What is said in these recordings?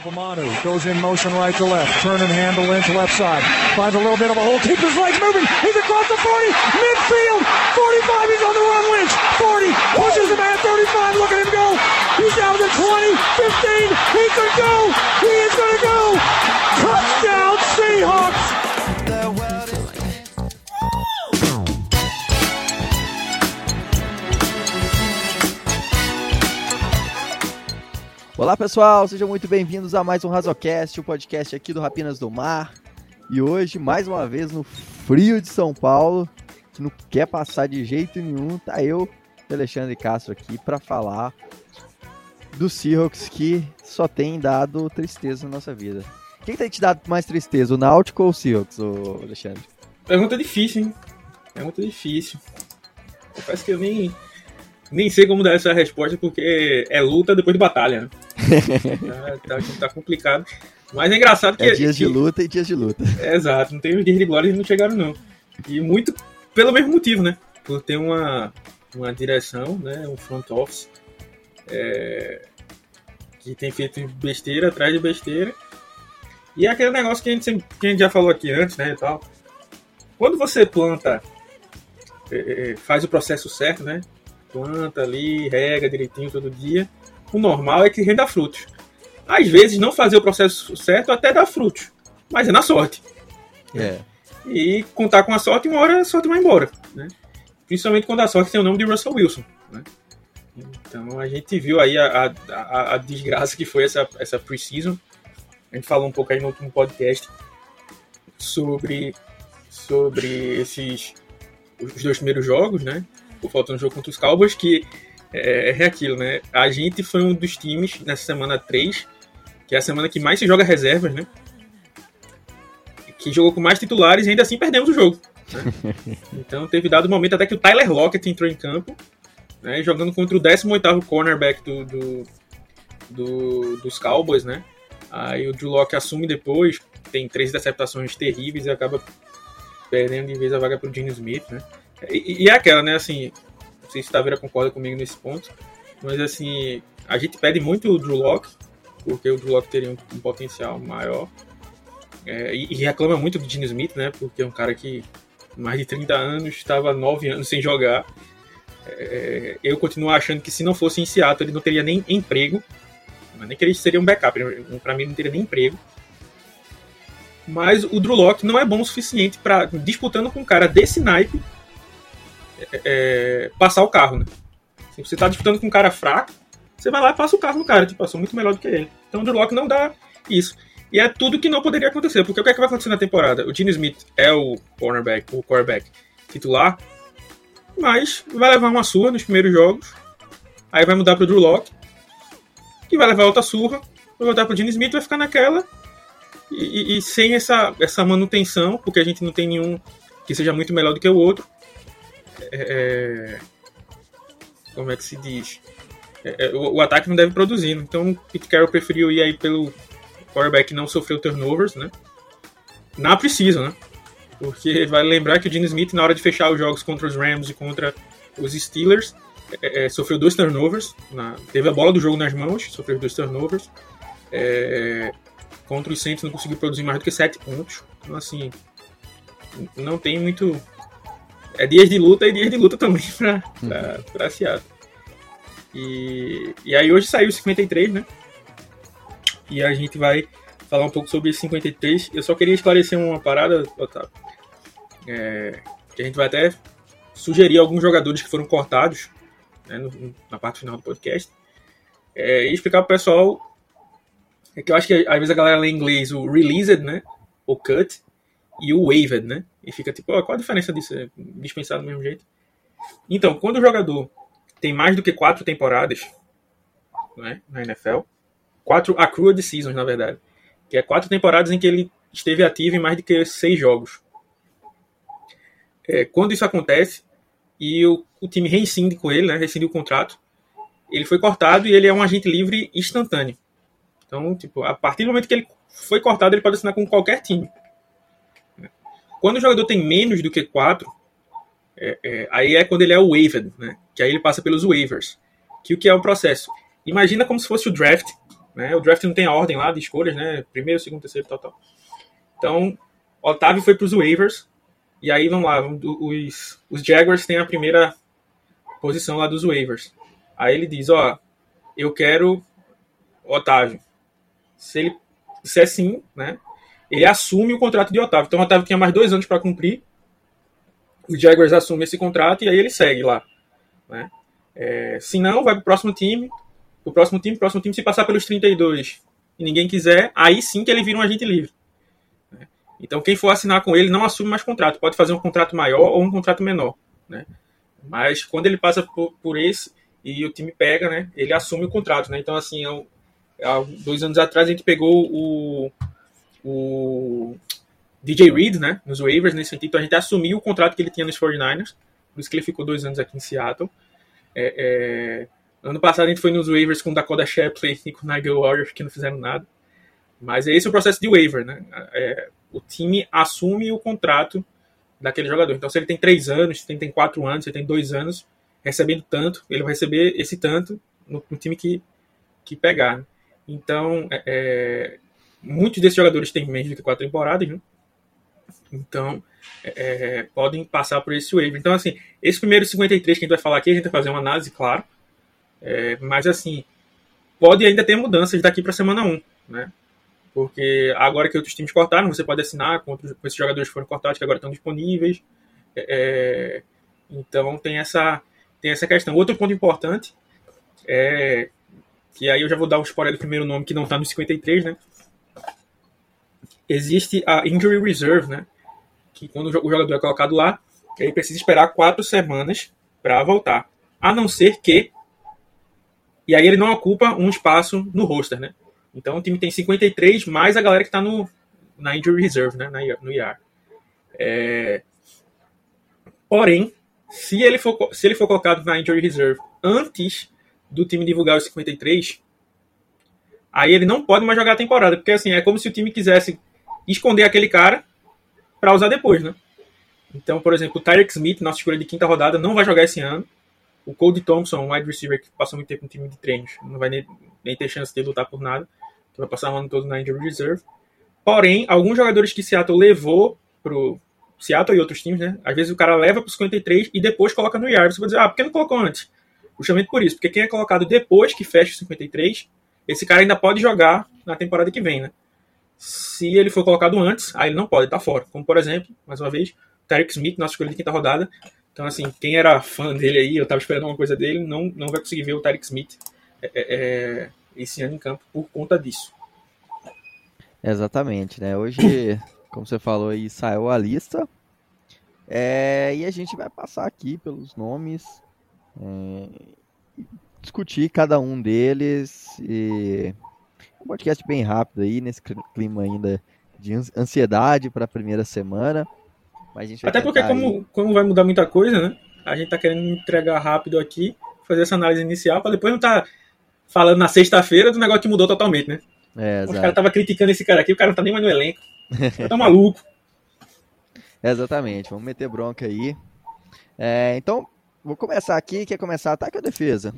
Obamanu goes in motion right to left. Turn and handle into left side. Finds a little bit of a hole. Keeps his legs moving. He's across the 40. Midfield. 45. He's on the run. Lynch. 40. Pushes him at 35. Look at him go. He's down to 20. 15. He could go. He is going to go. Touchdown Seahawks. Olá pessoal, sejam muito bem-vindos a mais um Razocast, o podcast aqui do Rapinas do Mar. E hoje, mais uma vez, no frio de São Paulo, que não quer passar de jeito nenhum, tá eu, Alexandre Castro, aqui para falar do Seahawks que só tem dado tristeza na nossa vida. Quem tem te dado mais tristeza, o Náutico ou o Seahawks, Alexandre? Pergunta difícil, hein? Pergunta difícil. Parece que eu nem, nem sei como dar essa resposta, porque é luta depois de batalha, né? tá, tá, tá complicado. Mas é engraçado que. É dias de luta e dias de luta. É, exato, não tem os dias de glória e não chegaram, não. E muito pelo mesmo motivo, né? Por ter uma, uma direção, né? Um front office é, que tem feito besteira atrás de besteira. E é aquele negócio que a gente, sempre, que a gente já falou aqui antes, né? E tal. Quando você planta, é, faz o processo certo, né? Planta ali, rega direitinho todo dia o normal é que renda frutos. Às vezes, não fazer o processo certo até dá frutos, mas é na sorte. É. E contar com a sorte, uma hora a sorte vai embora. Né? Principalmente quando a sorte tem o nome de Russell Wilson. Né? Então a gente viu aí a, a, a, desgraça que foi essa, essa pre-season. A gente falou um pouco aí no último podcast sobre, sobre esses os dois primeiros jogos, né? O faltando jogo contra os Cowboys, que é, é aquilo, né? A gente foi um dos times nessa semana 3, que é a semana que mais se joga reservas, né? Que jogou com mais titulares e ainda assim perdemos o jogo. Né? Então teve dado um momento até que o Tyler Lockett entrou em campo, né? Jogando contra o 18 cornerback do, do, do, dos Cowboys, né? Aí o Drew Locke assume depois, tem três interceptações terríveis e acaba perdendo de vez a vaga pro Gene Smith, né? E, e é aquela, né? Assim, não sei se Taveira concorda comigo nesse ponto, mas assim, a gente pede muito o Drew Locke, porque o Drew Locke teria um, um potencial maior. É, e, e, reclama muito do Gene Smith, né? Porque é um cara que mais de 30 anos estava 9 anos sem jogar. É, eu continuo achando que se não fosse em Seattle ele não teria nem emprego. Nem que ele seria um backup, para mim não teria nem emprego. Mas o Drew Locke não é bom o suficiente para disputando com um cara desse naipe é, passar o carro, né? Se você tá disputando com um cara fraco, você vai lá e passa o carro no cara, tipo, passou muito melhor do que ele. Então o Drew Locke não dá isso. E é tudo que não poderia acontecer, porque o que, é que vai acontecer na temporada? O Gene Smith é o cornerback, o quarterback titular, mas vai levar uma surra nos primeiros jogos, aí vai mudar pro Drew Locke, que vai levar outra surra, vai voltar pro Gene Smith, vai ficar naquela, e, e, e sem essa, essa manutenção, porque a gente não tem nenhum que seja muito melhor do que o outro, é, é, como é que se diz? É, é, o, o, ataque não deve produzir. Então, o Pete Carroll preferiu ir aí pelo quarterback que não sofreu turnovers, né? Na precisa, né? Porque vale lembrar que o Gene Smith, na hora de fechar os jogos contra os Rams e contra os Steelers, é, é, sofreu dois turnovers. Na, teve a bola do jogo nas mãos, sofreu dois turnovers. É, contra os Saints não conseguiu produzir mais do que sete pontos. Então, assim, não tem muito é dias de luta e dias de luta também pra, pra, uhum. pra Seattle. E, e aí hoje saiu o 53, né? E a gente vai falar um pouco sobre esse 53. Eu só queria esclarecer uma parada, Otávio. É, que a gente vai até sugerir alguns jogadores que foram cortados né, no, na parte final do podcast. É, e explicar pro pessoal é que eu acho que às vezes a galera lê em inglês o released, né? O cut e o waived, né? E fica tipo, oh, qual a diferença disso? É dispensado do mesmo jeito? Então, quando o jogador tem mais do que quatro temporadas né, na NFL, quatro accrued seasons, na verdade, que é quatro temporadas em que ele esteve ativo em mais do que seis jogos. É, quando isso acontece e o, o time reincide com ele, né, rescinde o contrato, ele foi cortado e ele é um agente livre instantâneo. Então, tipo, a partir do momento que ele foi cortado, ele pode assinar com qualquer time. Quando o jogador tem menos do que 4, é, é, aí é quando ele é o waived, né? Que aí ele passa pelos waivers. Que o que é o processo? Imagina como se fosse o draft, né? O draft não tem a ordem lá de escolhas, né? Primeiro, segundo, terceiro, tal, tal. Então, Otávio foi para os waivers. E aí, vamos lá, os, os Jaguars têm a primeira posição lá dos waivers. Aí ele diz, ó, eu quero Otávio. Se ele disser sim, né? Ele assume o contrato de Otávio. Então o Otávio tinha mais dois anos para cumprir. Os Jaguars assumem esse contrato e aí ele segue lá. Né? É, se não, vai para o próximo time. O próximo time, próximo time, se passar pelos 32 e ninguém quiser, aí sim que ele vira um agente livre. Né? Então quem for assinar com ele não assume mais contrato. Pode fazer um contrato maior ou um contrato menor. Né? Mas quando ele passa por, por esse e o time pega, né, ele assume o contrato. Né? Então, assim, há, há dois anos atrás a gente pegou o, o DJ Reed, né, nos waivers, nesse sentido, a gente assumiu o contrato que ele tinha nos 49ers, por isso que ele ficou dois anos aqui em Seattle. É, é, ano passado a gente foi nos waivers com Dakota Shapley e com Nigel Warriors, que não fizeram nada. Mas esse é o processo de waiver, né? É, o time assume o contrato daquele jogador. Então, se ele tem três anos, se ele tem quatro anos, se ele tem dois anos, recebendo tanto, ele vai receber esse tanto no, no time que, que pegar. Né? Então, é, é muitos desses jogadores têm menos que quatro temporadas, né? Então, é, é, podem passar por esse waiver. Então, assim, esse primeiro 53 que a gente vai falar aqui, a gente vai fazer uma análise, claro. É, mas, assim, pode ainda ter mudanças daqui para semana 1, né? Porque agora que outros times cortaram, você pode assinar com, outros, com esses jogadores que foram cortados, que agora estão disponíveis. É, é, então, tem essa, tem essa questão. Outro ponto importante é que aí eu já vou dar o spoiler do primeiro nome que não está no 53, né? Existe a injury reserve, né? Que quando o jogador é colocado lá, ele precisa esperar quatro semanas para voltar, a não ser que e aí ele não ocupa um espaço no roster, né? Então o time tem 53 mais a galera que está no na injury reserve, né? no IR. É... Porém, se ele for se ele for colocado na injury reserve antes do time divulgar os 53, aí ele não pode mais jogar a temporada, porque assim, é como se o time quisesse esconder aquele cara para usar depois, né? Então, por exemplo, o Tyreek Smith, nossa escolha de quinta rodada, não vai jogar esse ano. O Cody Thompson, um wide receiver que passou muito tempo no time de treinos, não vai nem, nem ter chance de lutar por nada, vai passar o ano todo na injury reserve. Porém, alguns jogadores que Seattle levou pro Seattle e outros times, né? Às vezes o cara leva pro 53 e depois coloca no IR. Você vai dizer, ah, por que não colocou antes? Justamente por isso, porque quem é colocado depois que fecha o 53, esse cara ainda pode jogar na temporada que vem, né? Se ele for colocado antes, aí ele não pode, tá fora. Como, por exemplo, mais uma vez, Tarek Smith, nossa escolha de quinta rodada. Então, assim, quem era fã dele aí, eu tava esperando uma coisa dele, não, não vai conseguir ver o Tarek Smith é, é, é esse ano em campo por conta disso. Exatamente, né? Hoje, como você falou aí, saiu a lista. É, e a gente vai passar aqui pelos nomes é, discutir cada um deles e um podcast bem rápido aí nesse clima ainda de ansiedade para a primeira semana. Até porque como, como vai mudar muita coisa, né? A gente tá querendo entregar rápido aqui, fazer essa análise inicial para depois não tá falando na sexta-feira do negócio que mudou totalmente, né? É, Os caras tava criticando esse cara aqui, o cara não tá nem mais no elenco. tá maluco. Exatamente, vamos meter bronca aí. É, então, Vou começar aqui. Quer começar ataque ou defesa?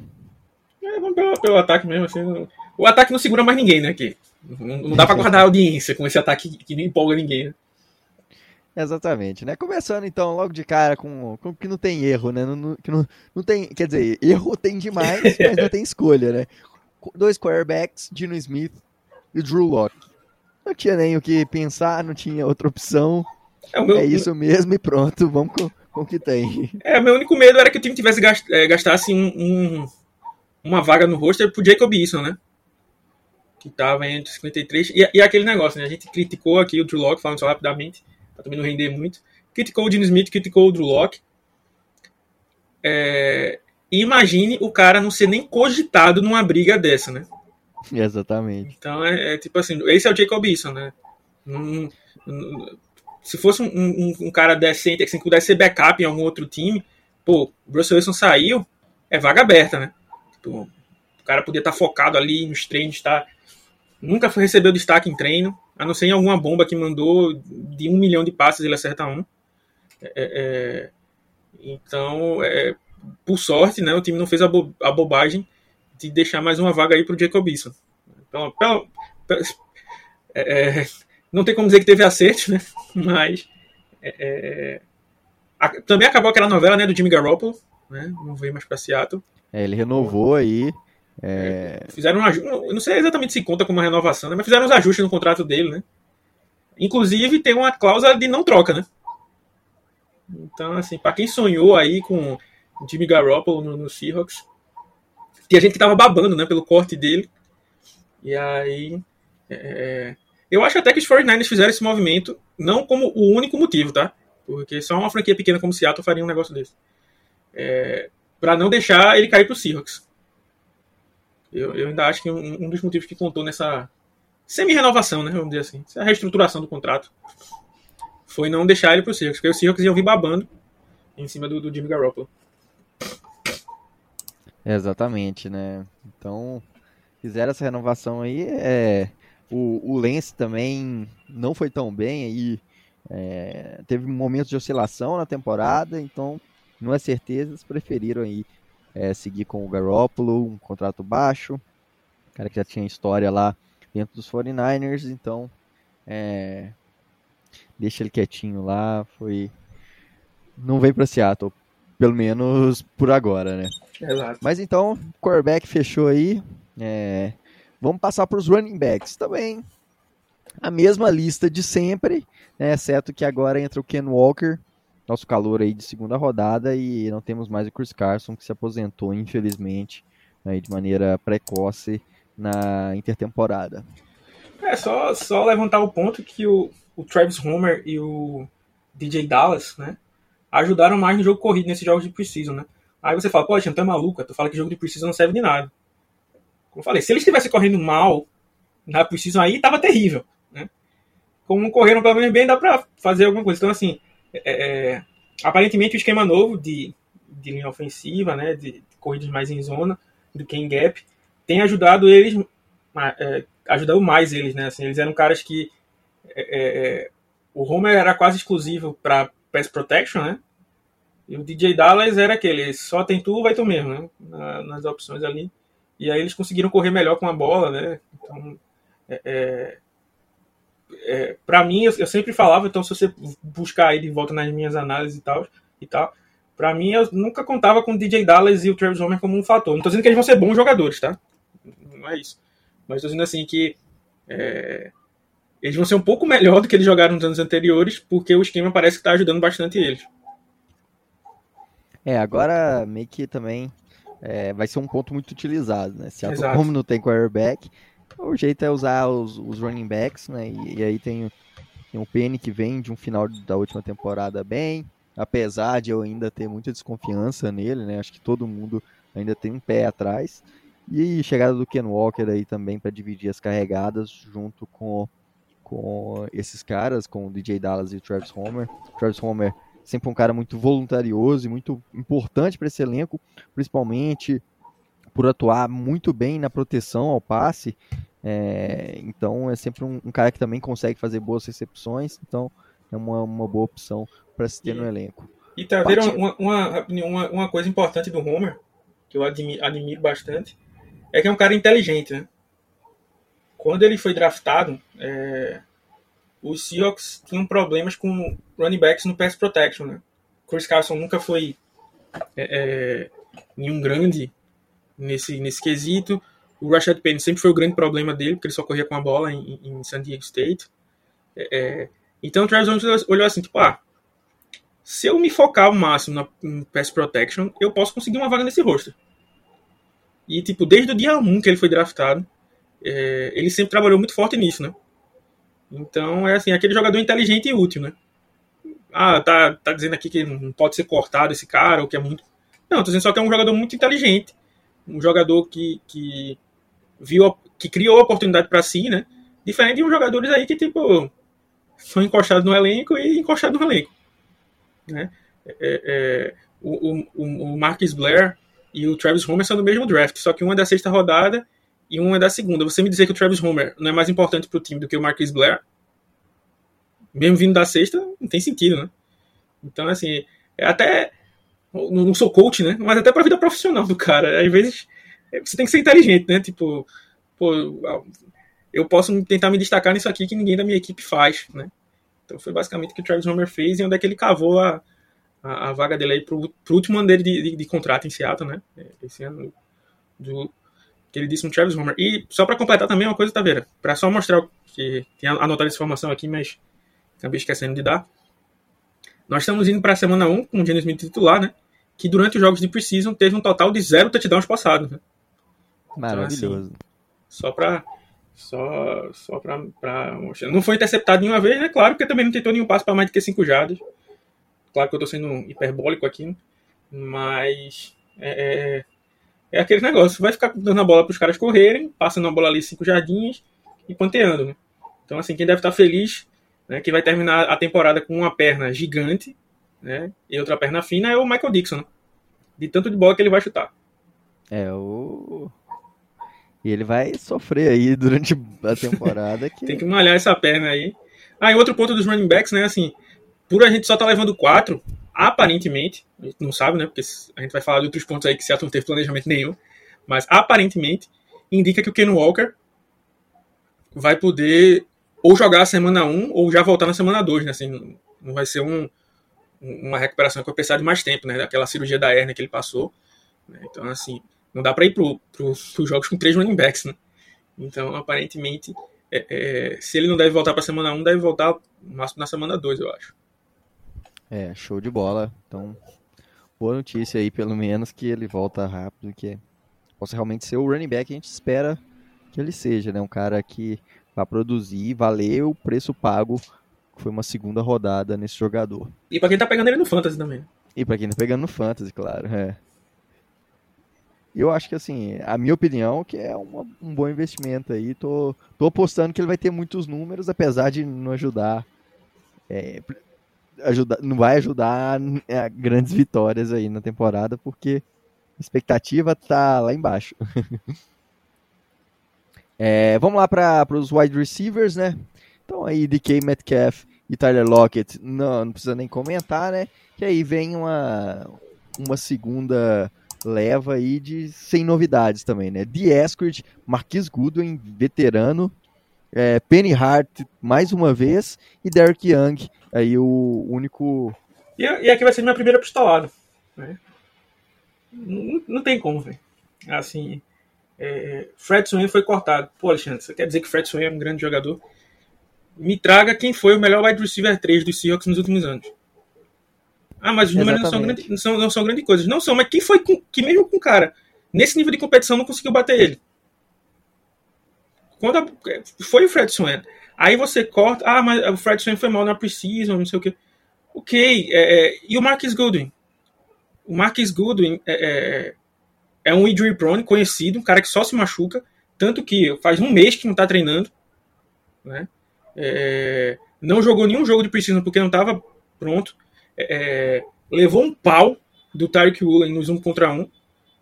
É, vamos pelo, pelo ataque mesmo. Assim, o ataque não segura mais ninguém, né? Aqui. Não, não dá pra guardar audiência com esse ataque que não empolga ninguém. Né? Exatamente, né? Começando então logo de cara com, com que não tem erro, né? Não, que não, não tem, quer dizer, erro tem demais, mas não tem escolha, né? Dois quarterbacks, Dino Smith e Drew Locke. Não tinha nem o que pensar, não tinha outra opção. É, meu, é isso mesmo e pronto, vamos com, com o que tem. É, meu único medo era que o time tivesse gast, é, gastasse um, um, uma vaga no roster pro Jacob Eason, né? Que tava entre 53. E, e aquele negócio, né? A gente criticou aqui o Drew Locke, falando só rapidamente, pra também não render muito. Criticou o Dino Smith, criticou o Drew Locke. É, imagine o cara não ser nem cogitado numa briga dessa, né? Exatamente. Então é, é tipo assim, esse é o Jacob Eason, né? Não, não, se fosse um, um, um, cara decente, assim, que pudesse ser backup em algum outro time, pô, o Russell Wilson saiu, é vaga aberta, né? Tipo, o cara podia estar tá focado ali nos treinos, tá? Nunca recebeu destaque em treino, a não ser em alguma bomba que mandou de um milhão de passes, ele acerta um. É, é, é então, é, por sorte, né, o time não fez a, bo a, bobagem de deixar mais uma vaga aí pro Jacob Eason. Pelo, pelo, pelo é, é, não tem como dizer que teve acerto, né? Mas a, também acabou aquela novela né, do Jimmy Garoppolo, né? Não veio mais para Seattle. Ele renovou aí. É... Fizeram um ajuste. Não sei exatamente se conta como uma renovação, né? mas fizeram uns ajustes no contrato dele, né? Inclusive tem uma cláusula de não troca, né? Então, assim, para quem sonhou aí com Jimmy Garoppolo no, no Seahawks, tinha gente que tava babando, né, pelo corte dele. E aí. É... Eu acho até que os 49ers fizeram esse movimento não como o único motivo, tá? Porque só uma franquia pequena como Seattle faria um negócio desse. É... para não deixar ele cair pro Seahawks. Eu, eu ainda acho que um, um dos motivos que contou nessa semi-renovação, né? Vamos dizer assim. Essa reestruturação do contrato foi não deixar ele pro Seahawks, porque o Seahawks iam vir babando em cima do, do Jimmy Garoppolo. Exatamente, né? Então, fizeram essa renovação aí. É, o, o Lance também não foi tão bem aí. É, teve momentos de oscilação na temporada, então não é certeza, eles preferiram aí é, seguir com o Garoppolo, um contrato baixo, cara que já tinha história lá dentro dos 49ers, então é, deixa ele quietinho lá, foi não veio para Seattle, pelo menos por agora, né? Exato. Mas então, quarterback fechou aí. É, vamos passar para os running backs também. A mesma lista de sempre, né, exceto que agora entra o Ken Walker, nosso calor aí de segunda rodada, e não temos mais o Chris Carson, que se aposentou, infelizmente, aí de maneira precoce na intertemporada. É, só, só levantar o ponto que o, o Travis Homer e o DJ Dallas, né, ajudaram mais no jogo corrido nesses jogos de precisão, né? Aí você fala, poxa, tu é maluca, tu fala que jogo de precisão não serve de nada. Como eu falei, se eles estivessem correndo mal na precisão aí, tava terrível, né? Como correram pelo menos bem, dá pra fazer alguma coisa. Então, assim, é, é aparentemente o esquema novo de, de linha ofensiva, né, de, corridas mais em zona, do que em gap, tem ajudado eles, é, ajudou mais eles, né? Assim, eles eram caras que é, é, é o Homer era quase exclusivo para pass protection, né? E o DJ Dallas era aquele, só tem tu, vai tu mesmo, né? Na, nas opções ali. E aí eles conseguiram correr melhor com a bola, né? Então, é, é, para mim, eu, eu, sempre falava, então se você buscar aí de volta nas minhas análises e tal, e tal para mim eu nunca contava com o DJ Dallas e o Travis Homer como um fator. Não tô dizendo que eles vão ser bons jogadores, tá? Não é isso. Mas tô dizendo assim que é, eles vão ser um pouco melhor do que eles jogaram nos anos anteriores, porque o esquema parece que está ajudando bastante eles. É, agora meio que também é, vai ser um ponto muito utilizado, né? Se a como não tem quarterback, o jeito é usar os, os running backs, né? E, e aí tem, tem o Penny que vem de um final da última temporada bem, apesar de eu ainda ter muita desconfiança nele, né? Acho que todo mundo ainda tem um pé atrás. E chegada do Ken Walker aí também para dividir as carregadas junto com com esses caras, com o DJ Dallas e o Travis Homer. O Travis Homer sempre um cara muito voluntarioso e muito importante para esse elenco, principalmente por atuar muito bem na proteção ao passe. É, então é sempre um, um, cara que também consegue fazer boas recepções, então é uma, uma boa opção para se ter e, no elenco. E tá uma, uma, uma, coisa importante do Homer, que eu admiro, admiro bastante, é que é um cara inteligente, né? Quando ele foi draftado, é, os Seahawks tinham problemas com running backs no pass protection. Né? Chris Carson nunca foi é, é, nenhum grande nesse, nesse quesito. O Rashad Penny sempre foi o grande problema dele, porque ele só corria com a bola em, em San Diego State. É, é então o Travis Jones olhou assim, tipo, ah, se eu me focar ao máximo no pass protection, eu posso conseguir uma vaga nesse roster. E, tipo, desde o dia 1 que ele foi draftado, é, ele sempre trabalhou muito forte nisso, né? Então, é assim, aquele jogador inteligente e útil, né? Ah, tá, tá dizendo aqui que não pode ser cortado esse cara, ou que é muito... Não, tô dizendo só que é um jogador muito inteligente, um jogador que, que viu, que criou a oportunidade para si, né? Diferente de uns jogadores aí que, tipo, são encostados no elenco e encostados no elenco, né? É, é, o, o, o Marcus Blair e o Travis Homer são do mesmo draft, só que um é da sexta rodada e um é da segunda. Você me dizer que o Travis Homer não é mais importante para o time do que o Marquis Blair, mesmo vindo da sexta, não tem sentido, né? Então, assim, é até. Não sou coach, né? Mas até para a vida profissional do cara. Às vezes, é, você tem que ser inteligente, né? Tipo, pô, eu posso tentar me destacar nisso aqui que ninguém da minha equipe faz, né? Então foi basicamente o que o Travis Homer fez e onde é que ele cavou a, a, a vaga dele aí pro, pro último ano dele de, de, de, contrato em Seattle, né? Esse ano do, que ele disse no Travis Homer. E só para completar também uma coisa, Taveira, para só mostrar que tinha anotado essa informação aqui, mas acabei esquecendo de dar. Nós estamos indo para a semana 1 com o Gene Smith titular, né? Que durante os jogos de preseason teve um total de zero touchdowns passados. Né? Maravilhoso. Então, assim, só para só, só pra, pra mostrar. Não foi interceptado nenhuma vez, né? Claro, porque também não tentou nenhum passo para mais do que 5 jardas. Claro que eu tô sendo hiperbólico aqui, né? mas é, é, é, aquele negócio. Vai ficar dando a bola para os caras correrem, passando a bola ali 5 jardinhas e panteando, né? Então, assim, quem deve estar feliz, né, que vai terminar a temporada com uma perna gigante, né, e outra perna fina, é o Michael Dixon, né? De tanto de bola que ele vai chutar. É, o e ele vai sofrer aí durante a temporada. Que... Tem que malhar essa perna aí. Ah, e outro ponto dos running backs, né? Assim, por a gente só tá levando quatro, aparentemente, a gente não sabe, né? Porque a gente vai falar de outros pontos aí que Seattle não teve planejamento nenhum. Mas aparentemente indica que o Ken Walker vai poder ou jogar a semana 1 ou já voltar na semana 2, né? Assim, não vai ser um, uma recuperação que vai precisar de mais tempo, né? Daquela cirurgia da hernia que ele passou. Né? Então, assim, não dá para ir pro, pros jogos com três running backs, né? Então, aparentemente, é, é, se ele não deve voltar para semana 1, deve voltar no máximo na semana 2, eu acho. É, show de bola. Então, boa notícia aí, pelo menos, que ele volta rápido, que possa realmente ser o running back que a gente espera que ele seja, né? Um cara que vai produzir, valer o preço pago, que foi uma segunda rodada nesse jogador. E para quem tá pegando ele no Fantasy também. E para quem tá pegando no Fantasy, claro, é. Eu acho que, assim, a minha opinião, que é uma, um bom investimento aí. Tô, tô apostando que ele vai ter muitos números, apesar de não ajudar. É, ajudar não vai ajudar a grandes vitórias aí na temporada, porque a expectativa tá lá embaixo. é, vamos lá para os wide receivers, né? Então aí, DK Metcalf e Tyler Lockett, não, não precisa nem comentar, né? Que aí vem uma, uma segunda leva aí de sem novidades também, né? The Eskridge, Marquis Goodwin, veterano, é, Penny Hart mais uma vez e Derek Young, aí o único. E, e aqui vai ser minha primeira pistolada. Né? Não, não tem como, velho. Assim, é, Fred Swain foi cortado. Pô, Alexandre, você quer dizer que Fred Swain é um grande jogador? Me traga quem foi o melhor wide receiver 3 dos Seahawks nos últimos anos. Ah, mas os números não são, grande, não, são, não são grandes coisas. Não são, mas quem foi com, que mesmo com o cara, nesse nível de competição, não conseguiu bater ele? Quando a, foi o Fred Swain. Aí você corta, ah, mas o Fred Swain foi mal na Precision, não sei o quê. Ok, é, é, e o Marcus Goodwin? O Marcus Goodwin é, é, é um injury prone, conhecido, um cara que só se machuca, tanto que faz um mês que não tá treinando, né? É, não jogou nenhum jogo de Precision porque não estava pronto. É, levou um pau do Tyreek Woolen nos 1 contra 1,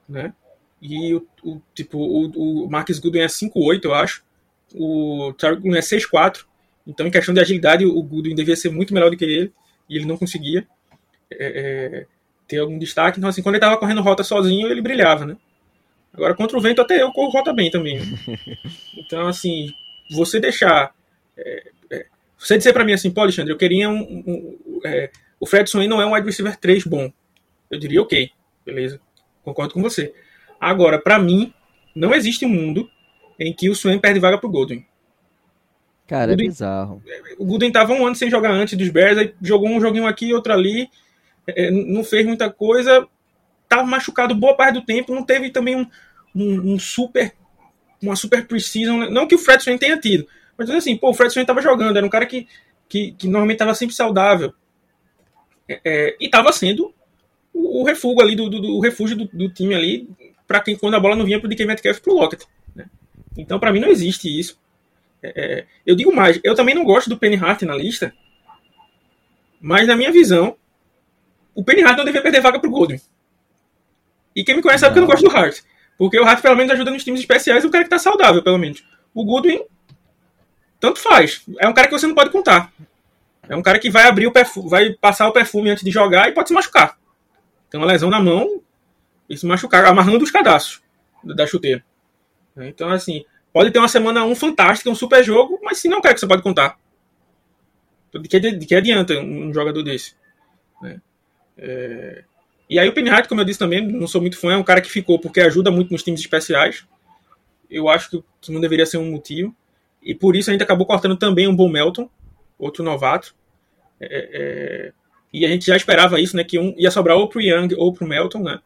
né? E o, o tipo, o, o Marcus Goodwin é 5'8, eu acho. O Tyreek Woolen é 6'4. Então, em questão de agilidade, o Goodwin devia ser muito melhor do que ele. E ele não conseguia é, é, ter algum destaque. Então, assim, quando ele estava correndo rota sozinho, ele brilhava, né? Agora, contra o vento, até eu corro rota bem também. Né? Então, assim, você deixar... É, é você dizer para mim assim, pô, Alexandre, eu queria um, um, é, o Fred Swain não é um wide receiver 3 bom. Eu diria ok, beleza. Concordo com você. Agora, para mim, não existe um mundo em que o Swain perde vaga pro Golden. Cara, é Goodwin, é bizarro. O Golden tava um ano sem jogar antes dos Bears, aí jogou um joguinho aqui, outro ali, não fez muita coisa, tava machucado boa parte do tempo, não teve também um, um, um super uma super precisão, não que o Fred Swain tenha tido, mas assim, pô, o Fred Swain tava jogando, era um cara que, que, que normalmente tava sempre saudável, é, é, e estava sendo o, o, refúgio ali do, do, do refúgio do, do, time ali para quem quando a bola não vinha para o DK Metcalf para o Lockett. Né? Então para mim não existe isso. É, é, eu digo mais, eu também não gosto do Penny Hart na lista, mas na minha visão o Penny Hart não devia perder vaga para o Goldwyn. E quem me conhece sabe que eu não gosto do Hart. Porque o Hart pelo menos ajuda nos times especiais, o cara que está saudável, pelo menos. O Goodwin, tanto faz. É um cara que você não pode contar. É um cara que vai abrir o perfume, vai passar o perfume antes de jogar e pode se machucar. Tem uma lesão na mão e se machucar, amarrando os cadastros da chuteira. Então, assim, Pode ter uma semana 1 fantástica, um super jogo, mas se não quer que você pode contar. De que, de que adianta um jogador desse? Né? É... E aí o Penhart, como eu disse também, não sou muito fã, é um cara que ficou porque ajuda muito nos times especiais. Eu acho que não deveria ser um motivo. E por isso a gente acabou cortando também um Bom Melton, outro novato. É, é... E a gente já esperava isso, né? Que um ia sobrar ou pro Young ou pro Melton, né?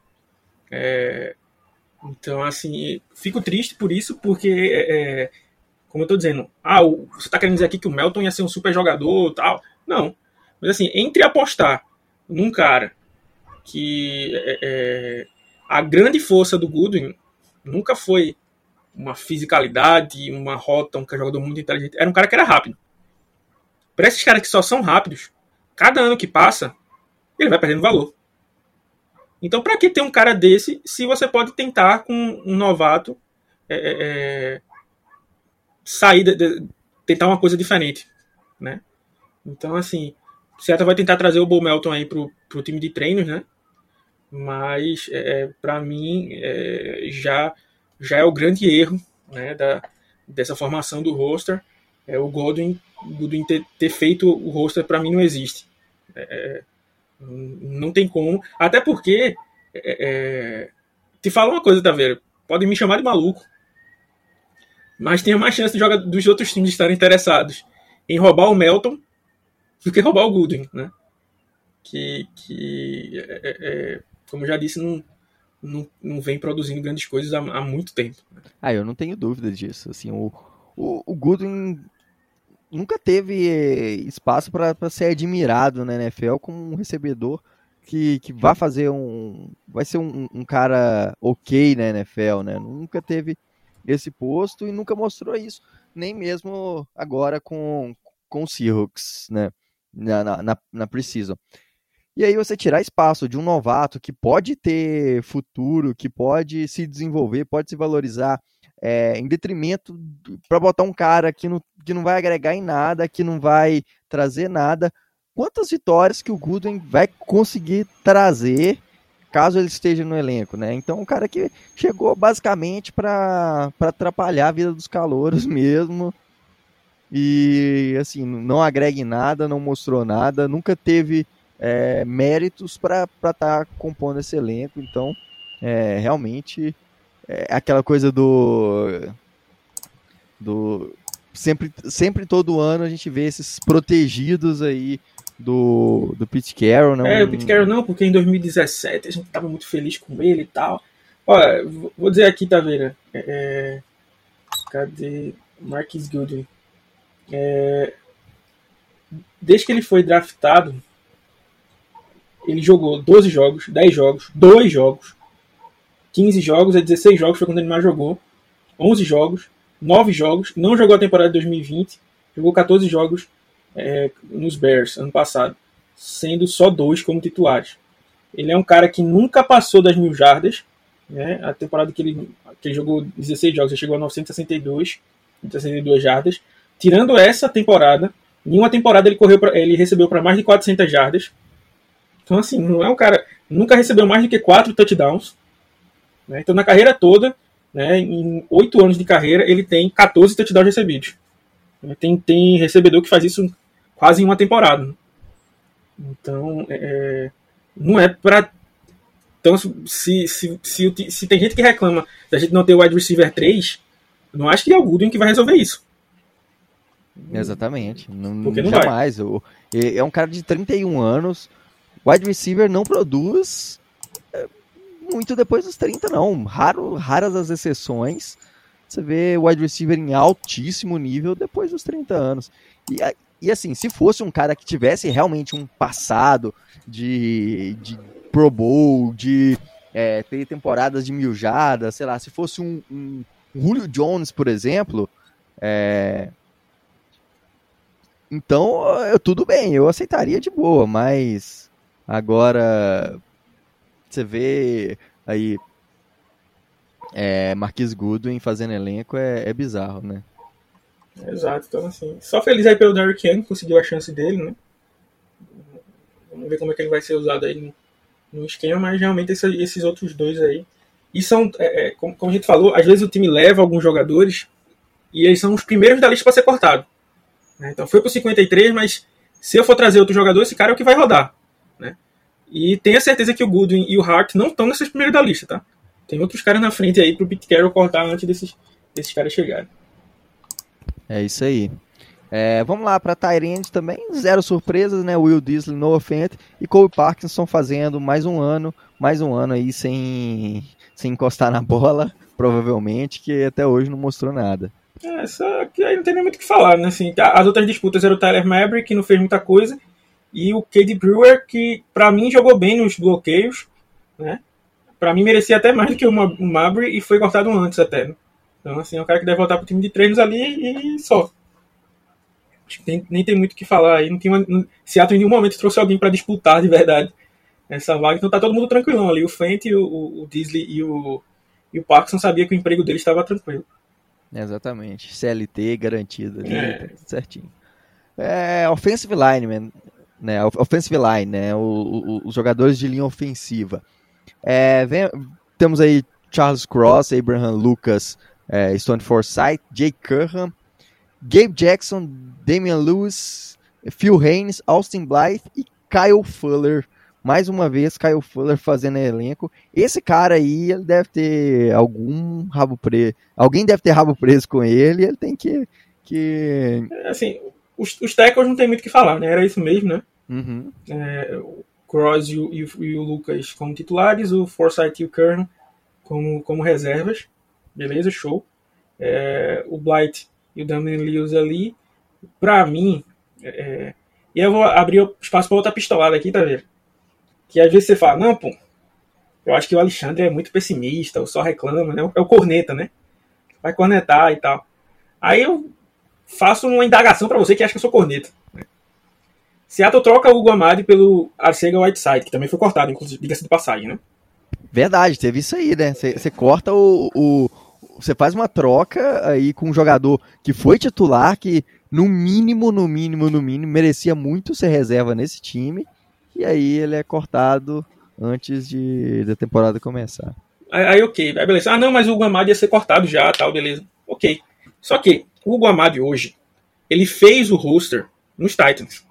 É... Então, assim, fico triste por isso, porque, é, é como eu tô dizendo, ah, você tá querendo dizer aqui que o Melton ia ser um super jogador tal. Não. Mas, assim, entre apostar num cara que é, é, a grande força do Goodwin nunca foi uma fisicalidade, uma rota, um jogador muito inteligente. Era um cara que era rápido. Para esses caras que só são rápidos, cada ano que passa, ele vai perdendo valor. Então, para que ter um cara desse se você pode tentar com um novato é, é, é sair, de, de, tentar uma coisa diferente, né? Então, assim, o Seattle vai tentar trazer o Bo Melton aí pro, pro time de treinos, né? Mas, é, é para mim, é, já, já é o grande erro né, da, dessa formação do roster. É o Godwin, Godwin ter, ter feito o roster, para mim, não existe. É, não tem como. Até porque. É, é, te falo uma coisa, Taveira. Podem me chamar de maluco. Mas tem mais chance de jogar, dos outros times estarem interessados em roubar o Melton do que roubar o Goodwin, né? Que, que é, é, é como já disse, não, não, não vem produzindo grandes coisas há, há muito tempo. Né? Ah, eu não tenho dúvida disso. Assim, o, o, o Goodwin nunca teve eh, espaço para ser admirado na NFL como um recebedor que, que vai fazer um. vai ser um, um, cara ok na NFL, né? Nunca teve esse posto e nunca mostrou isso, nem mesmo agora com, com o Seahawks, né? Na, na, na. E aí você tirar espaço de um novato que pode ter futuro, que pode se desenvolver, pode se valorizar é, em detrimento para botar um cara que não, que não vai agregar em nada, que não vai trazer nada. Quantas vitórias que o Goodwin vai conseguir trazer caso ele esteja no elenco, né? Então, um cara que chegou basicamente para atrapalhar a vida dos calouros mesmo. E, assim, não agrega em nada, não mostrou nada, nunca teve é, méritos para estar tá compondo esse elenco. Então, é, realmente é aquela coisa do do sempre sempre todo ano a gente vê esses protegidos aí do, do Pete Carroll, não? É, o Pete Carroll não, porque em 2017 a gente tava muito feliz com ele e tal. Olha, vou dizer aqui, Taveira. É, é, cadê Marquis Goodwin? É, desde que ele foi draftado, ele jogou 12 jogos, 10 jogos, 2 jogos, 15 jogos, é 16 jogos foi quando ele mais jogou. 11 jogos, 9 jogos. Não jogou a temporada de 2020. Jogou 14 jogos é, nos Bears ano passado, sendo só dois como titulares. Ele é um cara que nunca passou das mil jardas. Né? A temporada que ele, que ele jogou 16 jogos, ele chegou a 962, 962 jardas. Tirando essa temporada, em uma temporada ele correu pra, ele recebeu para mais de 400 jardas. Então assim, não é um cara nunca recebeu mais do que 4 touchdowns. Né? Então, na carreira toda, né, em oito anos de carreira, ele tem 14 touchdowns recebidos. Tem, tem recebedor que faz isso quase em uma temporada. Então, é, é não é para. Então, se, se, se, se, tem gente que reclama da gente não ter wide receiver 3, não acho que é o Goodwin que vai resolver isso. Exatamente. Não, Porque não jamais. Vai. É um cara de 31 anos. Wide receiver não produz muito depois dos 30, não. Raro, raras as exceções. Você vê o wide receiver em altíssimo nível depois dos 30 anos. E, e assim, se fosse um cara que tivesse realmente um passado de, de Pro Bowl, de é, ter temporadas de miljadas, sei lá, se fosse um, um Julio Jones, por exemplo, é... então eu, tudo bem, eu aceitaria de boa, mas agora você vê aí é, Marquis Goodwin fazendo elenco é, é bizarro, né? Exato, então assim, só feliz aí pelo Derrick Young, conseguiu a chance dele, né? Vamos ver como é que ele vai ser usado aí no, no esquema, mas realmente esse, esses outros dois aí. E são, é, é, como, como, a gente falou, às vezes o time leva alguns jogadores e eles são os primeiros da lista para ser cortado. Né? Então foi para 53, mas se eu for trazer outro jogador, esse cara é o que vai rodar. Né? E tenha certeza que o Goodwin e o Hart não estão nesses primeiros da lista, tá? Tem outros caras na frente aí pro Pete Carroll cortar antes desses, desses caras chegarem. É isso aí. É, vamos lá para Tyrande também, zero surpresas, né? Will Disley, Noah Fent e Cole Parkinson fazendo mais um ano, mais um ano aí sem, sem encostar na bola, provavelmente, que até hoje não mostrou nada. É, só que aí não tem nem muito o que falar, né? Assim, as outras disputas eram o Tyler Maverick, que não fez muita coisa, e o Cade Brewer, que para mim jogou bem nos bloqueios, né? Para mim merecia até mais do que o Mabry e foi cortado antes até. Né? Então, assim, é um cara que deve voltar pro time de treinos ali e só. Acho que tem, nem tem muito o que falar aí. Não tinha uma, Seattle em nenhum momento trouxe alguém para disputar de verdade essa vaga. Então tá todo mundo tranquilão ali. O Fent, o, o, Disley e o, e o Parkinson sabia que o emprego dele estava tranquilo. Exatamente. CLT garantido ali, é. certinho. É, offensive line, né? Offensive line, né? O, o, os jogadores de linha ofensiva. É, vem, temos aí Charles Cross, Abraham Lucas, é, Stone Forsythe, Jake Curran, Gabe Jackson, Damian Lewis, Phil Haynes, Austin Blythe e Kyle Fuller. Mais uma vez, Kyle Fuller fazendo elenco. Esse cara aí, ele deve ter algum rabo preso. Alguém deve ter rabo preso com ele. Ele tem que. que... É, assim, os, os tackles não tem muito o que falar, né? Era isso mesmo, né? Uhum. É, o Cross e o, e, o, e o, Lucas como titulares, o Forsyth e o Kern como, como reservas. Beleza, show. É, o Blight e o Damian Lewis ali, pra mim, é, é, e eu vou abrir espaço para outra pistolada aqui, tá vendo? Que às vezes você fala, não, pô, eu acho que o Alexandre é muito pessimista, ou só reclama, né? É o corneta, né? Vai cornetar e tal. Aí eu faço uma indagação para você que acha que eu sou corneta. Né? Seattle troca o Hugo Amadi pelo Arcega Whiteside, que também foi cortado, inclusive, diga-se de passagem, né? Verdade, teve isso aí, né? Você corta o, o, você faz uma troca aí com um jogador que foi titular, que no mínimo, no mínimo, no mínimo, merecia muito ser reserva nesse time, e aí ele é cortado antes de da temporada começar. Aí, aí ok, aí beleza. Ah, não, mas o Guamadi ia ser cortado já, tal, beleza. Ok. Só que o Guamadi hoje, ele fez o roster nos Titans.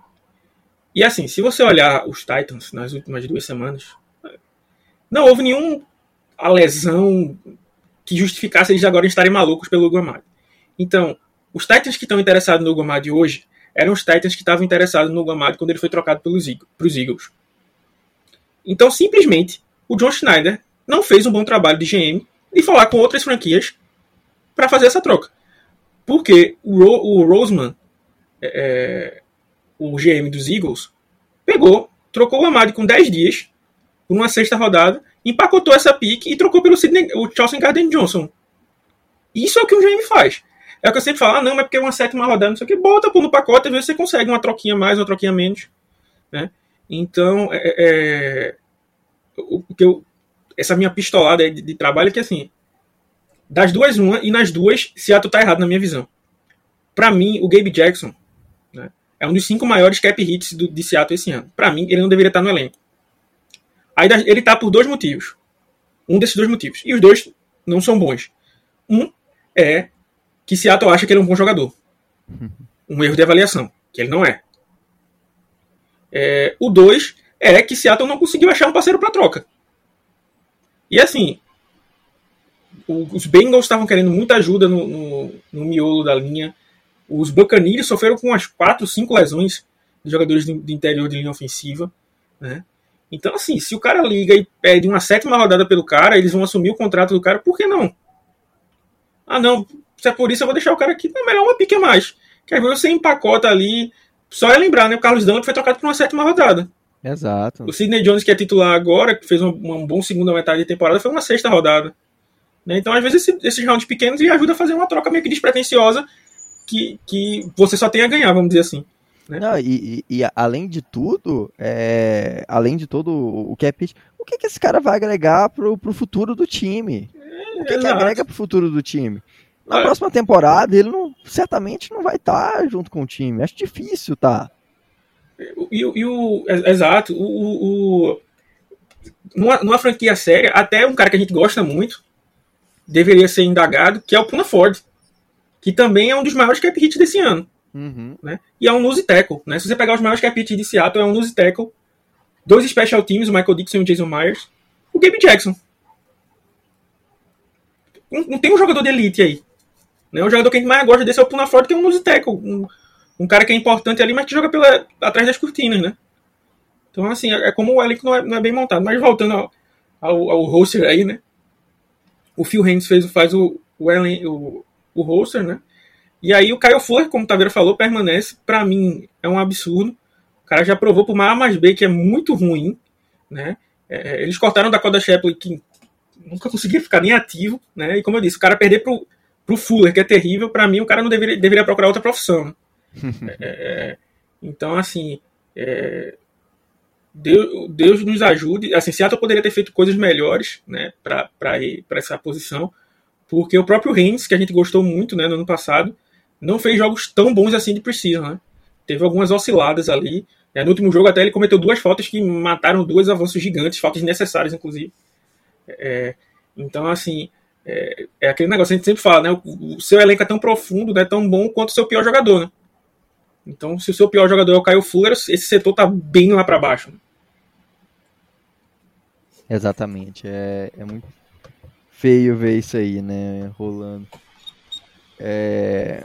E assim, se você olhar os Titans nas últimas duas semanas, não houve nenhum a lesão que justificasse eles agora estarem malucos pelo Guamadi. Então, os Titans que estão interessados no Guamadi hoje eram os Titans que estavam interessados no Guamadi quando ele foi trocado pelos os Eagles. Então, simplesmente, o John Schneider não fez um bom trabalho de GM de falar com outras franquias para fazer essa troca. Porque o, Ro o Roseman, é, é o GM dos Eagles, pegou, trocou o Amadi com 10 dias, por uma sexta rodada, empacotou essa pique e trocou pelo Sidney, o Chelsea Garden Johnson. Isso é o que um GM faz. É o que eu sempre falo, ah, não, mas porque é uma sétima rodada, não sei o que, bota pô, no pacote, às vezes você consegue uma troquinha mais, uma troquinha menos. Né? Então, é, é, é o, que eu, essa minha pistolada de, de, trabalho é que assim, das duas, uma, e nas duas, Seattle tá errado na minha visão. Para mim, o Gabe Jackson né, é um dos cinco maiores cap hits do, de Seattle esse ano. Para mim, ele não deveria estar no elenco. Aí ele tá por dois motivos. Um desses dois motivos. E os dois não são bons. Um é que Seattle acha que ele é um bom jogador. Um erro de avaliação, que ele não é. é o dois é que Seattle não conseguiu achar um parceiro para troca. E assim, os Bengals estavam querendo muita ajuda no, no, no, miolo da linha. Os Buccaneers sofreram com umas 4, 5 lesões de jogadores de interior de linha ofensiva. Né? Então, assim, se o cara liga e pede uma sétima rodada pelo cara, eles vão assumir o contrato do cara, por que não? Ah, não, se é por isso eu vou deixar o cara aqui. Não, melhor uma pique a mais. Que às vezes você empacota ali. Só é lembrar, né? O Carlos Dunlap foi trocado por uma sétima rodada. Exato. O Sidney Jones, que é titular agora, que fez uma, uma bom segunda metade de temporada, foi uma sexta rodada. Né? Então, às vezes, esse, esses rounds pequenos ajuda a fazer uma troca meio que despretensiosa que, que você só tem a ganhar, vamos dizer assim. Né? Não, e, e, e, além de tudo, é, além de todo o cap o que, que esse cara vai agregar pro, pro futuro do time? É, o que, que agrega pro futuro do time? Na é. próxima temporada, ele não, certamente não vai estar tá junto com o time. Acho difícil, tá? E, e o. Exato. O, o, numa, numa franquia séria, até um cara que a gente gosta muito deveria ser indagado, que é o Puna Ford. que também é um dos maiores cap hits desse ano. Uhum. Né? E é um nose tackle. Né? Se você pegar os maiores cap hits de Seattle, é um nose tackle. Dois special teams, o Michael Dixon e o Jason Myers. O Gabe Jackson. Não, não tem um jogador de elite aí. Né? O jogador que a gente mais gosta desse é o Puna Ford, que é um nose. Um, um cara que é importante ali, mas que joga pela, atrás das cortinas, né? Então, assim, é, é como o elenco não é, não é bem montado. Mas voltando ao, ao, ao roster aí, né? O Phil Haynes fez, faz o, o, Ellen, o, o roster, né? E aí o Caio Flor, como o Taveira falou, permanece. Para mim, é um absurdo. O cara já provou por A mais B que é muito ruim, né? É, eles cortaram da Coda Shepley, que nunca conseguia ficar nem ativo, né? E como eu disse, o cara perder pro, pro Fuller, que é terrível, para mim o cara não deveria, deveria procurar outra profissão. é, é então, assim, é, Deus, Deus nos ajude. Assim, Seattle poderia ter feito coisas melhores né, para essa posição, porque o próprio Reigns, que a gente gostou muito né, no ano passado, não fez jogos tão bons assim de Precision. Né? Teve algumas osciladas ali. Né? No último jogo, até ele cometeu duas faltas que mataram dois avanços gigantes, faltas necessárias, inclusive. É, então, assim, é, é, aquele negócio que a gente sempre fala, né? O, o, seu elenco é tão profundo, né, tão bom quanto o seu pior jogador. Né? Então, se o seu pior jogador é o Caio Fuller, esse setor tá bem lá para baixo. Né? Exatamente. É, é muito feio ver isso aí, né? Rolando. É...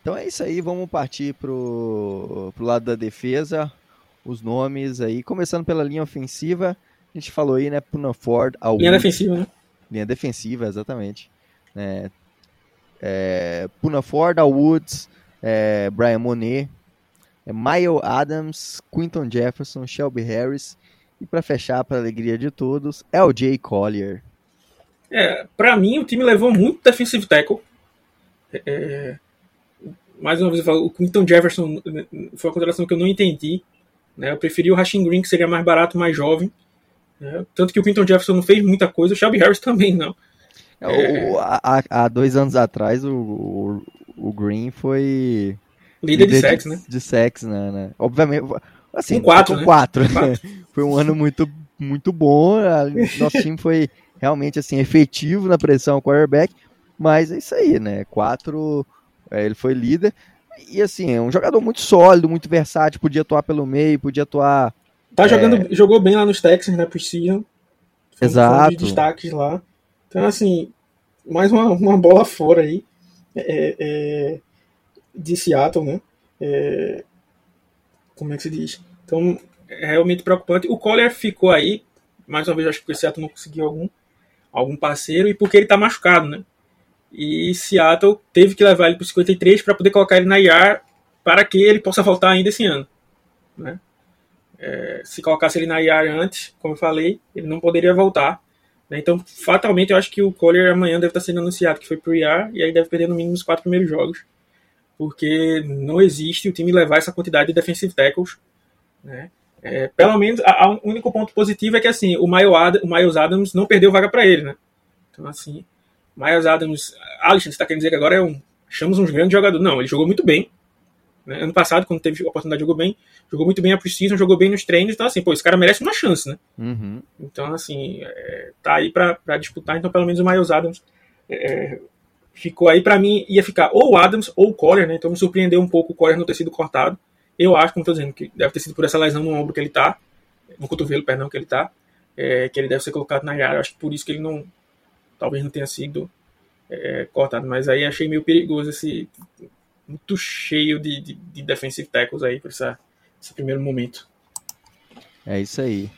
Então é isso aí, vamos partir pro, pro lado da defesa. Os nomes aí, começando pela linha ofensiva, a gente falou aí, né? Puna Ford. Linha defensiva, né? Linha defensiva, exatamente. É, é, Puna Ford, Al Woods, é, Brian Monet, é, Mile Adams, Quinton Jefferson, Shelby Harris e para fechar, para alegria de todos, é Jay Collier. É, para mim o time levou muito defensive tackle. É, mais uma vez o Quinton Jefferson foi uma contratação que eu não entendi. Né? Eu preferi o Rashing Green, que seria mais barato, mais jovem. Né? Tanto que o Quinton Jefferson não fez muita coisa, o Shelby Harris também não. É, o, há, há, dois anos atrás, o, o, o Green foi. Líder, líder de sex, né? De sex, né, né? Obviamente. Assim, com quatro, com né? quatro. foi um ano muito, muito bom. Nosso time foi realmente assim efetivo na pressão quarterback, mas é isso aí, né? Quatro, é, ele foi líder e assim é um jogador muito sólido, muito versátil, podia atuar pelo meio, podia atuar. Tá é... jogando, jogou bem lá nos Texans, né? Precision. Exato. Um de destaques lá. Então assim, mais uma, uma bola fora aí é, é, de Seattle, né? É, como é que se diz? Então, é realmente preocupante. O Collier ficou aí, mais uma vez, acho que o Seattle não conseguiu algum, algum parceiro, e porque ele tá machucado, né? E Seattle teve que levar ele para 53 para poder colocar ele na IAR para que ele possa voltar ainda esse ano. Né? É, se colocasse ele na IAR antes, como eu falei, ele não poderia voltar. Né? Então, fatalmente, eu acho que o Collier amanhã deve estar sendo anunciado que foi pro IAR e aí deve perder no mínimo os quatro primeiros jogos porque não existe o time levar essa quantidade de defensive tackles. Né? É, pelo menos, o único ponto positivo é que assim, o Miles Adams não perdeu vaga para ele. Né? Então, assim, Miles Adams. Alisson, está querendo dizer que agora é um. Chamamos uns grandes jogadores. Não, ele jogou muito bem. Né? Ano passado, quando teve a oportunidade, jogou bem. Jogou muito bem a Precision, jogou bem nos treinos. Então, assim, pô, esse cara merece uma chance, né? Uhum. Então, assim, é, tá aí para disputar. Então, pelo menos o Miles Adams é, ficou aí para mim ia ficar ou o Adams ou o Collier, né? Então me surpreendeu um pouco o Collier não ter sido cortado. Eu acho, como estou dizendo, que deve ter sido por essa lesão no ombro que ele tá, no cotovelo, perdão, que ele tá, é, que ele deve ser colocado na área. Acho que por isso que ele não, talvez não tenha sido é, cortado. Mas aí achei meio perigoso esse muito cheio de, de, de defensive tackles aí para esse primeiro momento. É isso aí.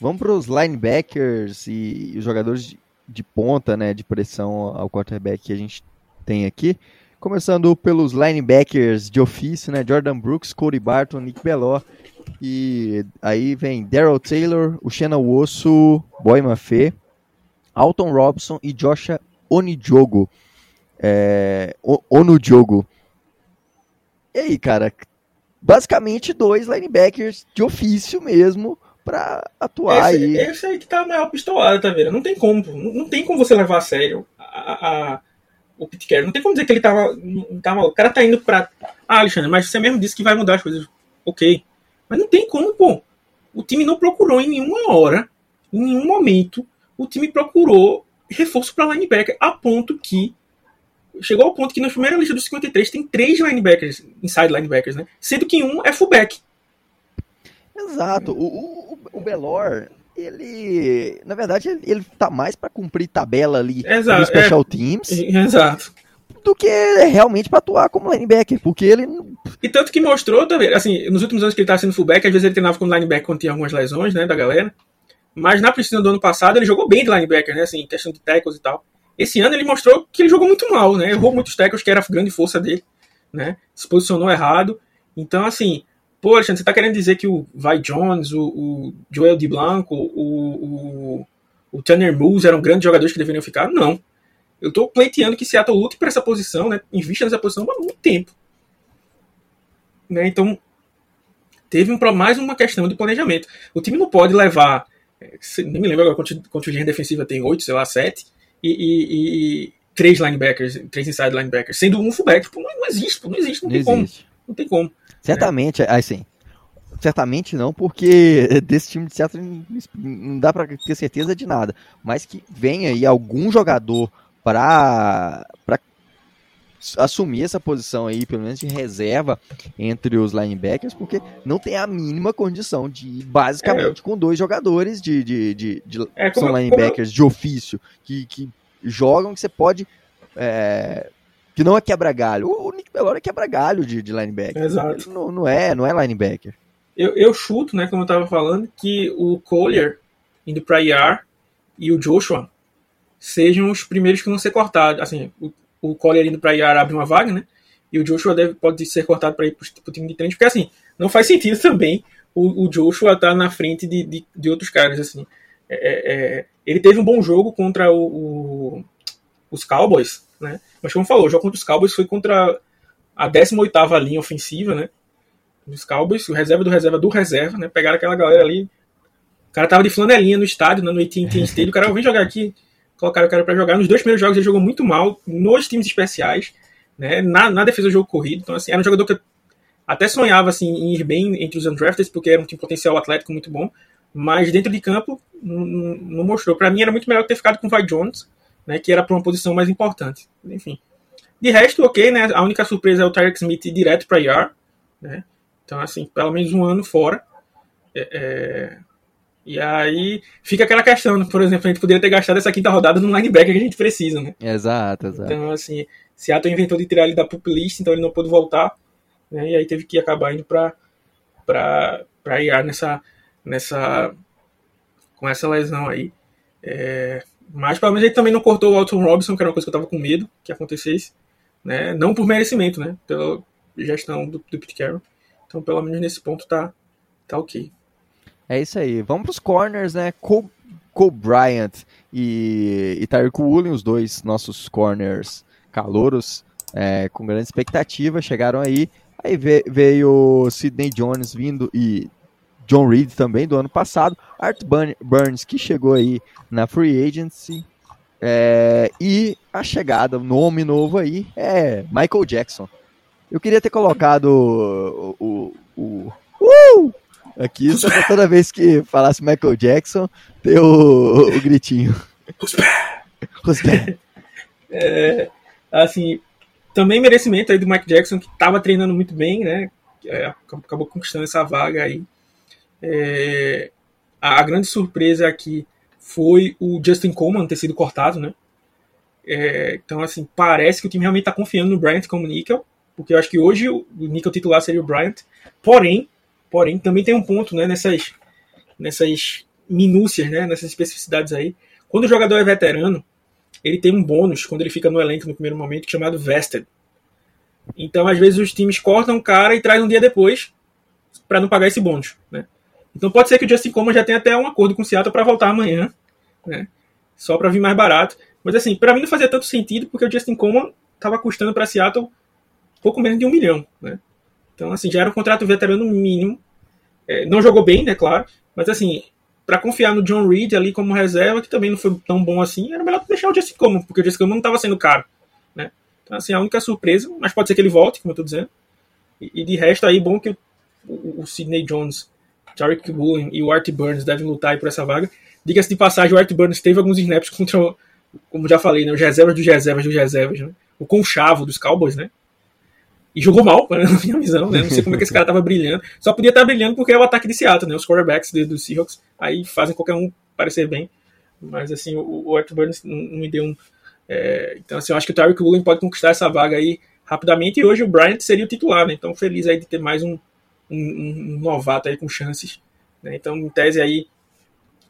Vamos para os linebackers e os jogadores de ponta, né, de pressão ao quarterback que a gente tem aqui. Começando pelos linebackers de ofício, né, Jordan Brooks, Cody Barton, Nick Belló. E aí vem Daryl Taylor, o Shannon Osso, Boy Maffei, Alton Robson e Joshua Onidiogo. É. E aí, cara, basicamente dois linebackers de ofício mesmo, pra atuar esse, aí. Esse aí que tá a maior pistolada, tá vendo? Não tem como. Não, não tem como você levar a sério a, a, o Pete Carroll. Não tem como dizer que ele tava, tava. O cara tá indo pra. Ah, Alexandre, mas você mesmo disse que vai mudar as coisas. Ok. Mas não tem como, pô. O time não procurou em nenhuma hora, em nenhum momento, o time procurou reforço para linebacker, a ponto que chegou ao ponto que na primeira lista dos 53 tem três linebackers, inside linebackers, né? Sendo que um é fullback. Exato. O, o, o Belor, ele. Na verdade, ele, ele tá mais para cumprir tabela ali Exato, no Special é. Teams Exato. do que realmente para atuar como linebacker, porque ele. E tanto que mostrou também, assim, nos últimos anos que ele estava sendo fullback, às vezes ele treinava como linebacker quando tinha algumas lesões, né, da galera. Mas na precisão do ano passado ele jogou bem de linebacker, né, assim, questão de tackles e tal. Esse ano ele mostrou que ele jogou muito mal, né, errou muitos tackles, que era a grande força dele, né, se posicionou errado. Então, assim, pô, Alexandre, você tá querendo dizer que o Vai Jones, o, o Joel de Blanco, o, o, o Tanner Moose eram grandes jogadores que deveriam ficar? Não. Eu tô pleiteando que Seattle lute para essa posição, né, invista nessa posição há muito tempo. Né, então, teve um, mais uma questão de planejamento. O time não pode levar, nem me lembro agora quantos linhas defensiva tem, oito, sei lá, sete, e, e, e, três linebackers, três inside linebackers, sendo um fullback. Tipo, não, existe, não existe, não, Não tem existe. como. Não tem como. Certamente, assim. Certamente não, porque desse time de Seattle não dá pra ter certeza de nada. Mas que venha aí algum jogador pra assumir essa posição aí, pelo menos de reserva entre os linebackers, porque não tem a mínima condição de ir basicamente com dois jogadores de, de, de, de É, são como- linebackers de ofício que, que jogam que você pode. é, que não é quebra-galho. O Nick Bellora é quebra-galho de, de linebacker. Exato. Não, não é, não é linebacker. Eu, eu chuto, né, como eu tava falando, que o Collier indo pra IR e o Joshua sejam os primeiros que vão ser cortados. Assim, o, o Collier indo pra IR abre uma vaga, né? E o Joshua deve, pode ser cortado para ir pro, pro time de treino, porque assim, não faz sentido também o, o Joshua estar na frente de, de, de outros caras, assim. É, é, é, ele teve um bom jogo contra o, o- os Cowboys, né? Mas como falou, o jogo contra os Cowboys foi contra a 18ª linha ofensiva, né? Dos Cowboys, o reserva do reserva do reserva, né? Pegaram aquela galera ali. O cara tava de flanelinha no estádio, né? no AT&T Stadium. O cara, vem jogar aqui. Colocaram o cara pra jogar. Nos dois primeiros jogos ele jogou muito mal, nos times especiais, né? Na, na defesa do jogo corrido. Então, assim, era um jogador que eu até sonhava, assim, em ir bem entre os undrafted, porque era um time potencial atlético muito bom. Mas dentro de campo, não, mostrou. Pra mim era muito melhor ter ficado com o Vai Jones, né? Que era pra uma posição mais importante. Enfim. De resto, ok, né? A única surpresa é o Tyreek Smith ir direto pra IR, né? Então, assim, pelo menos um ano fora. É, é, E aí fica aquela questão, por exemplo, a gente poderia ter gastado essa quinta rodada no linebacker que a gente precisa, né? Exato, exato. Então, assim, Seattle inventou de tirar ele da pup list, então ele não pôde voltar, né? E aí teve que acabar indo pra, pra, pra IR nessa, nessa, com essa lesão aí. É, mas pelo menos ele também não cortou o Alton Robinson, que era uma coisa que eu tava com medo que acontecesse, né? Não por merecimento, né? Pela gestão do, do Pete Carroll. Então, pelo menos nesse ponto tá, tá ok. É isso aí. Vamos pros corners, né? Cole, Cole Bryant e, e Tyreek Woolen, os dois nossos corners calouros, é, com grande expectativa, chegaram aí. Aí ve- veio Sidney Jones vindo e John Reed também do ano passado. Art Burn- Burns, que chegou aí na Free Agency. É, e a chegada, o nome novo aí, é Michael Jackson. Eu queria ter colocado o. o, o- uh! Aqui, toda vez que falasse Michael Jackson, ter o, o gritinho. Os pés. É, assim, também merecimento aí do Mike Jackson, que estava treinando muito bem, né? É, acabou conquistando essa vaga aí. É, a, grande surpresa aqui foi o Justin Coleman ter sido cortado, né? É, então, assim, parece que o time realmente está confiando no Bryant como níquel, porque eu acho que hoje o, o níquel titular seria o Bryant. Porém, porém, também tem um ponto, né, nessas, nessas minúcias, né, nessas especificidades aí. Quando o jogador é veterano, ele tem um bônus quando ele fica no elenco no primeiro momento chamado vested. Então, às vezes os times cortam o cara e trazem um dia depois para não pagar esse bônus, né? Então pode ser que o Justin Coleman já tenha até um acordo com o Seattle para voltar amanhã, né? Só para vir mais barato. Mas assim, para mim não fazia tanto sentido porque o Justin Coleman estava custando para Seattle pouco menos de um milhão, né? Então assim já era um contrato veterano mínimo. É, não jogou bem, né? Claro. Mas assim, para confiar no John Reed ali como reserva, que também não foi tão bom assim, era melhor deixar o Justin Coleman, porque o Justin Coleman não estava sendo caro, né? Então assim, a única surpresa, mas pode ser que ele volte, como eu tô dizendo. E, e de resto aí, bom que o, o, o Sidney Jones, Tarek Woolen e o Art Burns devem lutar aí por essa vaga. Diga-se de passagem, o Art Burns teve alguns snaps contra, como já falei, né, os reservas dos reservas dos reservas, né? o conchavo dos Cowboys, né? E jogou mal, na minha visão, né? Não sei como é que esse cara tava brilhando. Só podia estar brilhando porque é o ataque de Seattle, né? Os quarterbacks do Seahawks aí fazem qualquer um parecer bem. Mas, assim, o, o Arthur Burns não, não me deu um... É, então, assim, eu acho que o Tyreek Woolen pode conquistar essa vaga aí rapidamente. E hoje o Bryant seria o titular, né? Então, feliz aí de ter mais um, um, um novato aí com chances. Né? Então, em tese aí,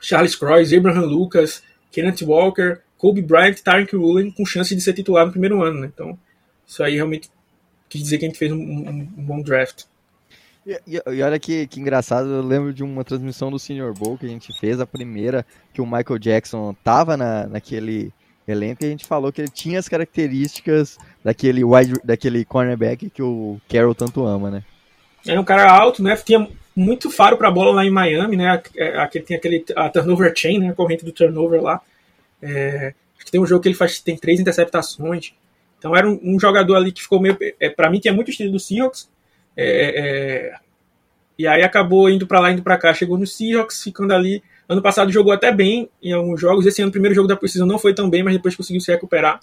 Charles Cross, Abraham Lucas, Kenneth Walker, Kobe Bryant, Tyreek Woolen com chance de ser titular no primeiro ano, né? Então, isso aí realmente quis dizer que a gente fez um, um, um bom draft. E, e, e, olha que, que engraçado, eu lembro de uma transmissão do Senior Bowl que a gente fez, a primeira, que o Michael Jackson tava na, naquele elenco e a gente falou que ele tinha as características daquele wide, daquele cornerback que o Carroll tanto ama, né? É um cara alto, né? Tinha muito faro para bola lá em Miami, né? Aquele, tem aquele a turnover chain, né? A corrente do turnover lá. É, acho que tem um jogo que ele faz tem três interceptações. Então era um, um jogador ali que ficou meio. É, para mim, tinha muito estilo do Seahawks. É, é, e aí acabou indo para lá, indo para cá. Chegou no Seahawks, ficando ali. Ano passado jogou até bem em alguns jogos. Esse ano, o primeiro jogo da precisão não foi tão bem, mas depois conseguiu se recuperar.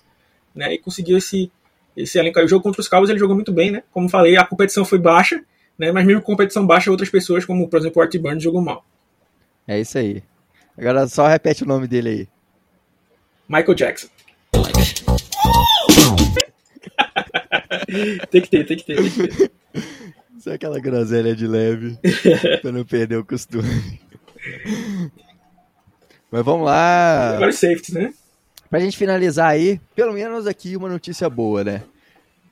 Né, e conseguiu esse, esse elenco. O jogo contra os Cowboys ele jogou muito bem, né? Como falei, a competição foi baixa, né? Mas mesmo com competição baixa, outras pessoas, como por exemplo o Art Burns, jogou mal. É isso aí. Agora só repete o nome dele aí. Michael Jackson. Tem que ter, tem que ter, tem que ter. Só aquela groselha de leve, pra não perder o costume. Mas vamos lá. Agora safety, né? Pra gente finalizar aí, pelo menos aqui uma notícia boa, né?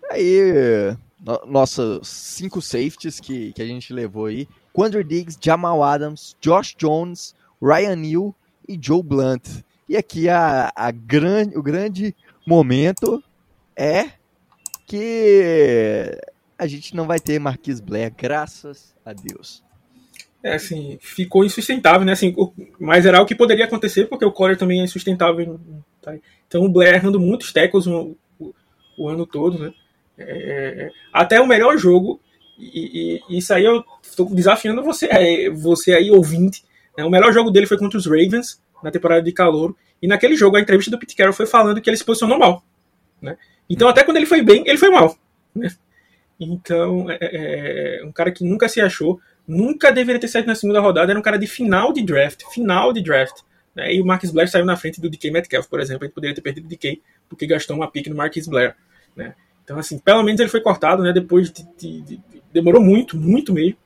Aí, no, nossos cinco safeties que, que a gente levou aí: Quandre Diggs, Jamal Adams, Josh Jones, Ryan Neal e Joe Blunt. E aqui a, a grande, o grande momento é que a gente não vai ter Marquis Blair, graças a Deus. É, assim, ficou insustentável, né? Assim, mas era o que poderia acontecer, porque o Collier também é insustentável. Tá? Então o Blair errando muitos tackles o, o, o ano todo, né? É, é, é até o melhor jogo, e, e, isso aí eu estou desafiando você, é, você aí, ouvinte. Né? O melhor jogo dele foi contra os Ravens, na temporada de calor. E naquele jogo, a entrevista do Pete Carroll foi falando que ele se posicionou mal. Né? Então, até quando ele foi bem, ele foi mal. Né? Então, é, é, é, um cara que nunca se achou, nunca deveria ter saído na segunda rodada, era um cara de final de draft, final de draft. Né? E o Marcus Blair saiu na frente do DK Metcalf, por exemplo. Ele poderia ter perdido o DK porque gastou uma pick no Marcus Blair. Né? Então, assim, pelo menos ele foi cortado, né? Depois de, de, de demorou muito, muito mesmo.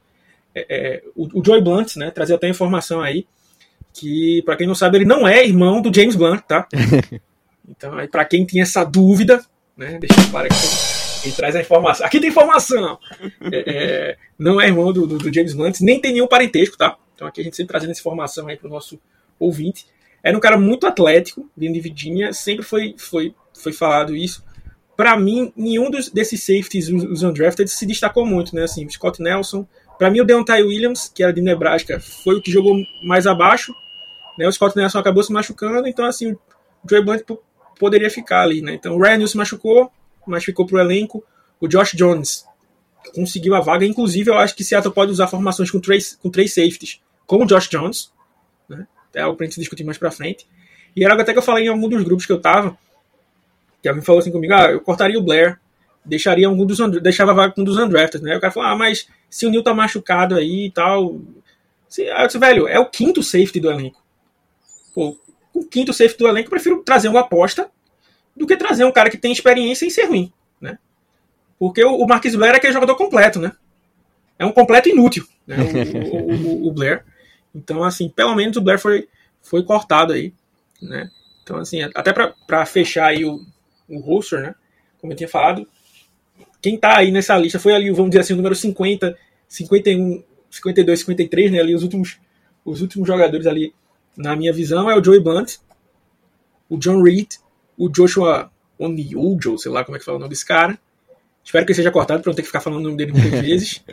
É, é, o, o Joy Blunt, né? Trazer até informação aí que, para quem não sabe, ele não é irmão do James Blunt, tá? então, para quem tinha essa dúvida, né? Deixa eu parar aqui. Ele traz a informação. Aqui tem informação! É, é, não é irmão do, do, do, James Blunt, nem tem nenhum parentesco, tá? Então aqui a gente sempre trazendo essa informação aí pro nosso ouvinte. Era um cara muito atlético, vindo de Virginia, sempre foi, foi, foi falado isso. Para mim, nenhum dos, desses safeties, os, os undrafted, se destacou muito, né? Assim, Scott Nelson. Para mim, o Deontay Williams, que era de Nebraska, foi o que jogou mais abaixo. Né? O Scott Nelson acabou se machucando, então assim, o Joey Blunt poderia ficar ali, né? Então o Ryan se machucou, mas ficou pro elenco. O Josh Jones conseguiu a vaga, inclusive eu acho que Seattle pode usar formações com três, com três safeties, como o Josh Jones, né? É algo pra gente discutir mais pra frente. E era algo até que eu falei em algum dos grupos que eu tava, que alguém falou assim comigo, ah, eu cortaria o Blair, deixaria algum dos deixava a vaga com um dos undrafted, né? o cara falou, ah, mas se o Neil tá machucado aí e tal. Se, ah, disse, velho, é o quinto safety do elenco pô, o quinto safety do elenco, eu prefiro trazer uma aposta do que trazer um cara que tem experiência em ser ruim, né? Porque o, o Marquis Blair é aquele jogador completo, né? É um completo inútil, né? O, o, o, o, Blair. Então, assim, pelo menos o Blair foi, foi cortado aí, né? Então, assim, até para fechar aí o, o roster, né? Como eu tinha falado, quem tá aí nessa lista foi ali, vamos dizer assim, o número 50, 51, 52, 53, né? Ali os últimos, os últimos jogadores ali na minha visão, é o Joey Blunt, o John Reed, o Joshua Oniujo, sei lá como é que fala o nome desse cara. Espero que ele seja cortado para não ter que ficar falando o nome dele muitas vezes.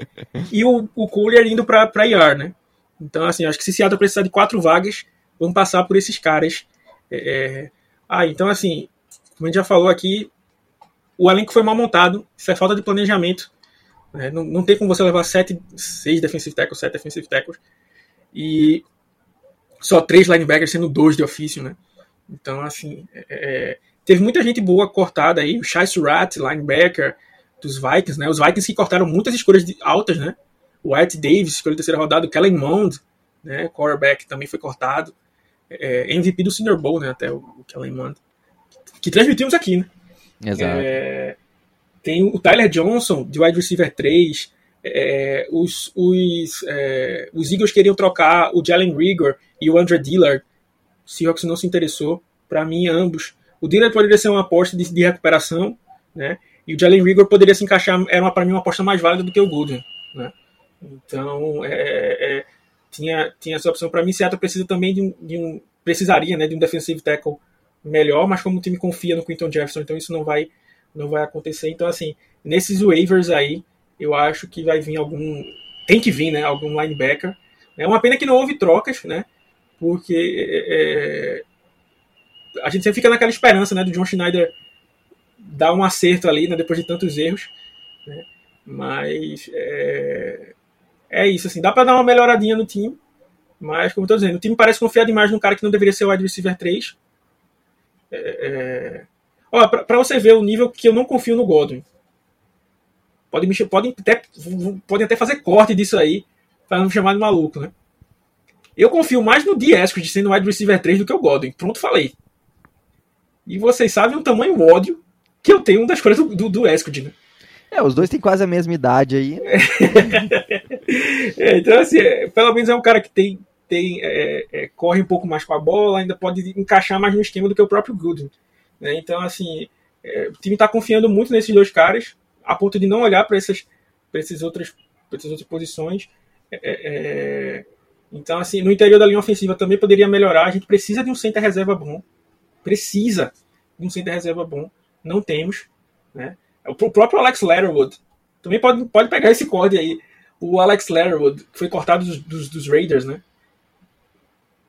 e o, o Cooler indo para IR, né? Então, assim, acho que se Seattle precisar de quatro vagas, vamos passar por esses caras. É... é ah, então, assim, como a gente já falou aqui, o elenco foi mal montado, isso é falta de planejamento. Né? Não, não tem como você levar sete, seis defensive tackles, sete defensive tackles. E só três linebackers sendo dois de ofício, né? Então, assim, é, é, teve muita gente boa cortada aí, o Shai Surratt, linebacker dos Vikings, né? Os Vikings que cortaram muitas escolhas de, altas, né? O White Davis, escolha terceira rodada, o Kellen Mond, né? Quarterback também foi cortado. É, MVP do Senior Bowl, né? Até o, o Kellen Mond. Que transmitimos aqui, né? Exato. É, tem o Tyler Johnson, de wide receiver 3. É, os, os, é, os Eagles queriam trocar o Jalen Rigor e o Andrew Dillard. O Seahawks não se interessou. Para mim, ambos. O Dillard poderia ser uma aposta de, de recuperação, né? E o Jalen Rigor poderia se encaixar, era para mim uma aposta mais válida do que o Goodwin, né? Então, é, é, tinha, tinha essa opção. Para mim, Seattle precisa também de um, de um, precisaria, né, de um defensive tackle melhor, mas como o time confia no Quinton Jefferson, então isso não vai não vai acontecer. Então, assim, nesses waivers aí, eu acho que vai vir algum. Tem que vir, né? Algum linebacker. É uma pena que não houve trocas, né? Porque é, a gente sempre fica naquela esperança, né? Do John Schneider dar um acerto ali, né? Depois de tantos erros. Né? Mas é, é isso, assim. Dá para dar uma melhoradinha no time. Mas, como eu tô dizendo, o time parece confiar demais num cara que não deveria ser o wide receiver 3. É, é, Ó, pra, pra, você ver o nível que eu não confio no Godwin. Podem, me, podem, até, podem até fazer corte disso aí, para não me chamar de maluco, né? Eu confio mais no D. Eskridge sendo wide receiver 3 do que o Godwin. Pronto, falei. E vocês sabem o tamanho ódio que eu tenho das coisas do, do, do Eskridge, né? É, os dois têm quase a mesma idade aí. é, então, assim, é, pelo menos é um cara que tem, tem é, é, corre um pouco mais com a bola, ainda pode encaixar mais no esquema do que o próprio Goodwin. Né? Então, assim, é, o time está confiando muito nesses dois caras, a ponto de não olhar para essas, essas, outras, essas outras posições. É, é, é, então, assim, no interior da linha ofensiva também poderia melhorar. A gente precisa de um center reserva bom. Precisa de um center reserva bom. Não temos. Né? O próprio Alex Letterwood também pode, pode pegar esse código aí. O Alex Letterwood, que foi cortado dos, dos, dos Raiders, né?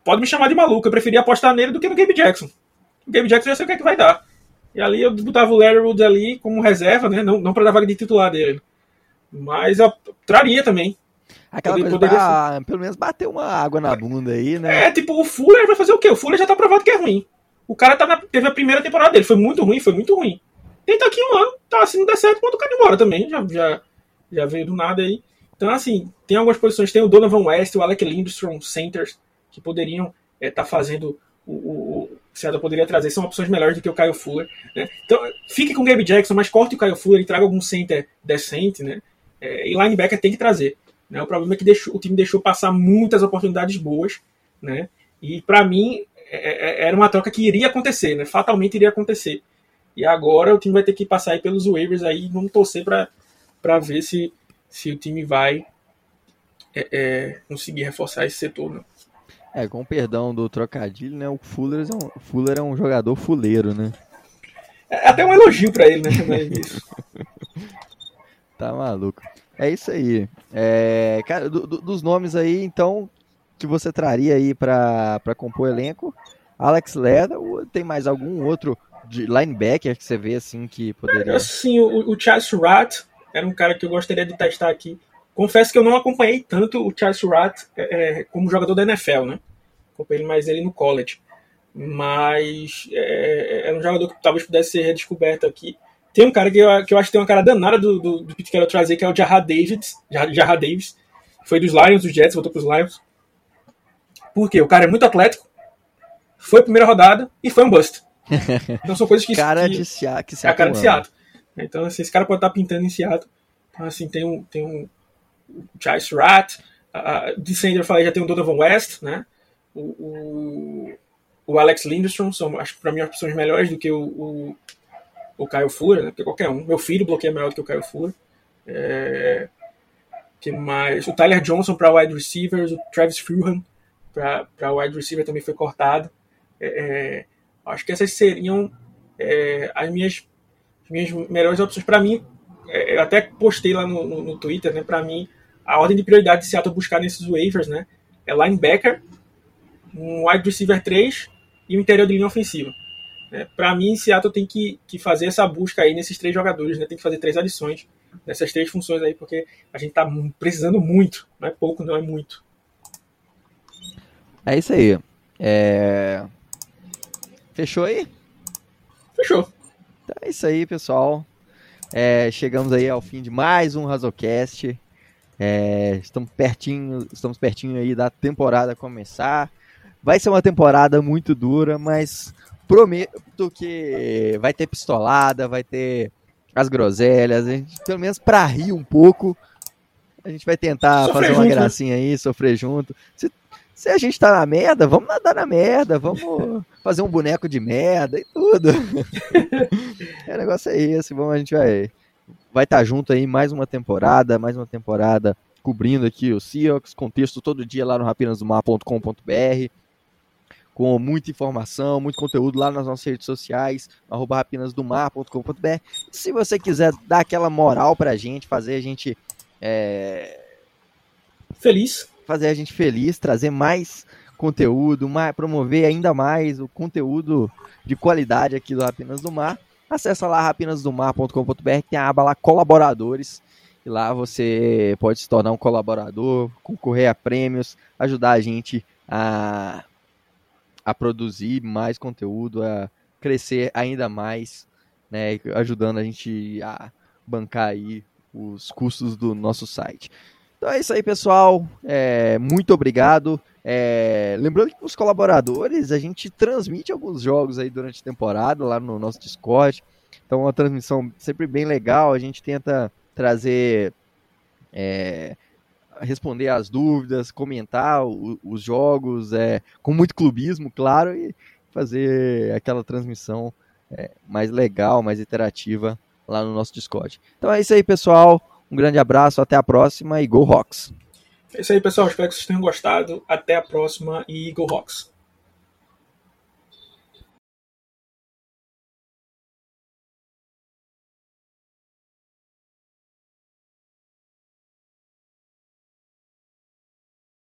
Pode me chamar de maluco. Eu preferia apostar nele do que no Gabe Jackson o Gabe Jackson já sei o que é que vai dar. E ali eu botava o Larry Woods ali como reserva, né? Não, não para dar vaga de titular dele. Mas eu traria também. Aquela Poder, coisa pra, pelo menos bater uma água na bunda aí, né? É, tipo, o Fuller vai fazer o quê? O Fuller já tá provado que é ruim. O cara tá na, teve a primeira temporada dele, foi muito ruim, foi muito ruim. Tenta aqui um ano, tá, se não der certo, quando o cara embora também, já, já, já veio do nada aí. Então, assim, tem algumas posições, tem o Donovan West, o Alec Lindstrom, centers, que poderiam estar é, tá fazendo o, o, Seattle poderia trazer são opções melhores do que o Kyle Fuller. Né? Então, fique com o Gabe Jackson, mas corte o Kyle Fuller e traga algum center decente. Né? É, e linebacker tem que trazer. Né? O problema é que deixou, o time deixou passar muitas oportunidades boas. Né? E para mim, é, é, era uma troca que iria acontecer, né? fatalmente iria acontecer. E agora o time vai ter que passar aí pelos waivers aí, vamos torcer para ver se, se o time vai é, é, conseguir reforçar esse setor. Né? É, com perdão do trocadilho, né? O Fuller é um, Fuller é um jogador fuleiro, né? É até um elogio para ele, né? isso. tá maluco. É isso aí. É, cara, do, do, dos nomes aí, então, que você traria aí para compor o elenco, Alex Leda, ou tem mais algum outro de linebacker que você vê assim que poderia. Sim, o, o Charles Surratt era um cara que eu gostaria de testar aqui. Confesso que eu não acompanhei tanto o Charles Surratt é, é, como jogador da NFL, né? Acompanhei mais ele no college. Mas é, é, um jogador que talvez pudesse ser redescoberto aqui. Tem um cara que eu, que eu acho que tem uma cara danada do, do, do Pete Carroll trazer, que é o Jarrah Davis. Jarrah Davis. Foi dos Lions, dos Jets, voltou para os Lions. Por quê? O cara é muito atlético, foi a primeira rodada e foi um bust. Então são coisas que... cara que, de Seattle. É a cara de Seattle. Então, assim, esse cara pode estar pintando em Seattle. Então, assim, tem um, tem um, Charles Rat, uh, de falei, já tem o Donovan West, né? O, o, o Alex Lindstrom, são, acho que para mim opções melhores do que o, o, o Kyle Fuller, né? Porque qualquer um. Meu filho bloqueia melhor do que o Kyle Fuller. É, que mais? O Tyler Johnson para wide receivers, o Travis Fulham para wide receiver também foi cortado. É, é, acho que essas seriam é, as minhas, as minhas melhores opções. Para mim, é, eu até postei lá no, no, no Twitter, né? Para mim, a ordem de prioridade de Seattle buscar nesses waivers, né? É linebacker, um wide receiver 3 e o um interior de linha ofensiva. É, Para mim, Seattle tem que, que fazer essa busca aí nesses três jogadores, né? Tem que fazer três adições nessas três funções aí, porque a gente tá precisando muito. Não é pouco, não é muito. É isso aí. É... Fechou aí? Fechou. Então é isso aí, pessoal. É, chegamos aí ao fim de mais um Razocast. É, estamos pertinho, estamos pertinho aí da temporada começar. Vai ser uma temporada muito dura, mas prometo que vai ter pistolada, vai ter as groselhas, a gente, pelo menos para rir um pouco. A gente vai tentar sofrer fazer uma junto, né? gracinha aí, sofrer junto. Se, se a gente tá na merda, vamos nadar na merda, vamos fazer um boneco de merda e tudo. é, o negócio é esse, vamos, a gente vai vai estar tá junto aí mais uma temporada, mais uma temporada cobrindo aqui o Seahawks, contexto todo dia lá no rapinasdomar.com.br com muita informação, muito conteúdo lá nas nossas redes sociais, arroba rapinasdomar.com.br. Se você quiser dar aquela moral pra gente, fazer a gente é... feliz, fazer a gente feliz, trazer mais conteúdo, mais, promover ainda mais o conteúdo de qualidade aqui do Rapinas do Mar, acessa lá rapinasdomar.com.br, tem a aba lá colaboradores, e lá você pode se tornar um colaborador, concorrer a prêmios, ajudar a gente a a produzir mais conteúdo, a crescer ainda mais, né, ajudando a gente a bancar aí os custos do nosso site. Então é isso aí, pessoal. É, muito obrigado. É, lembrando que os colaboradores, a gente transmite alguns jogos aí durante a temporada lá no nosso Discord. Então, uma transmissão sempre bem legal. A gente tenta trazer é, responder as dúvidas, comentar o, os jogos, é, com muito clubismo, claro, e fazer aquela transmissão é, mais legal, mais interativa lá no nosso Discord. Então é isso aí, pessoal. Um grande abraço, até a próxima e Go Rocks! É isso aí, pessoal. Espero que vocês tenham gostado. Até a próxima e Go Rocks!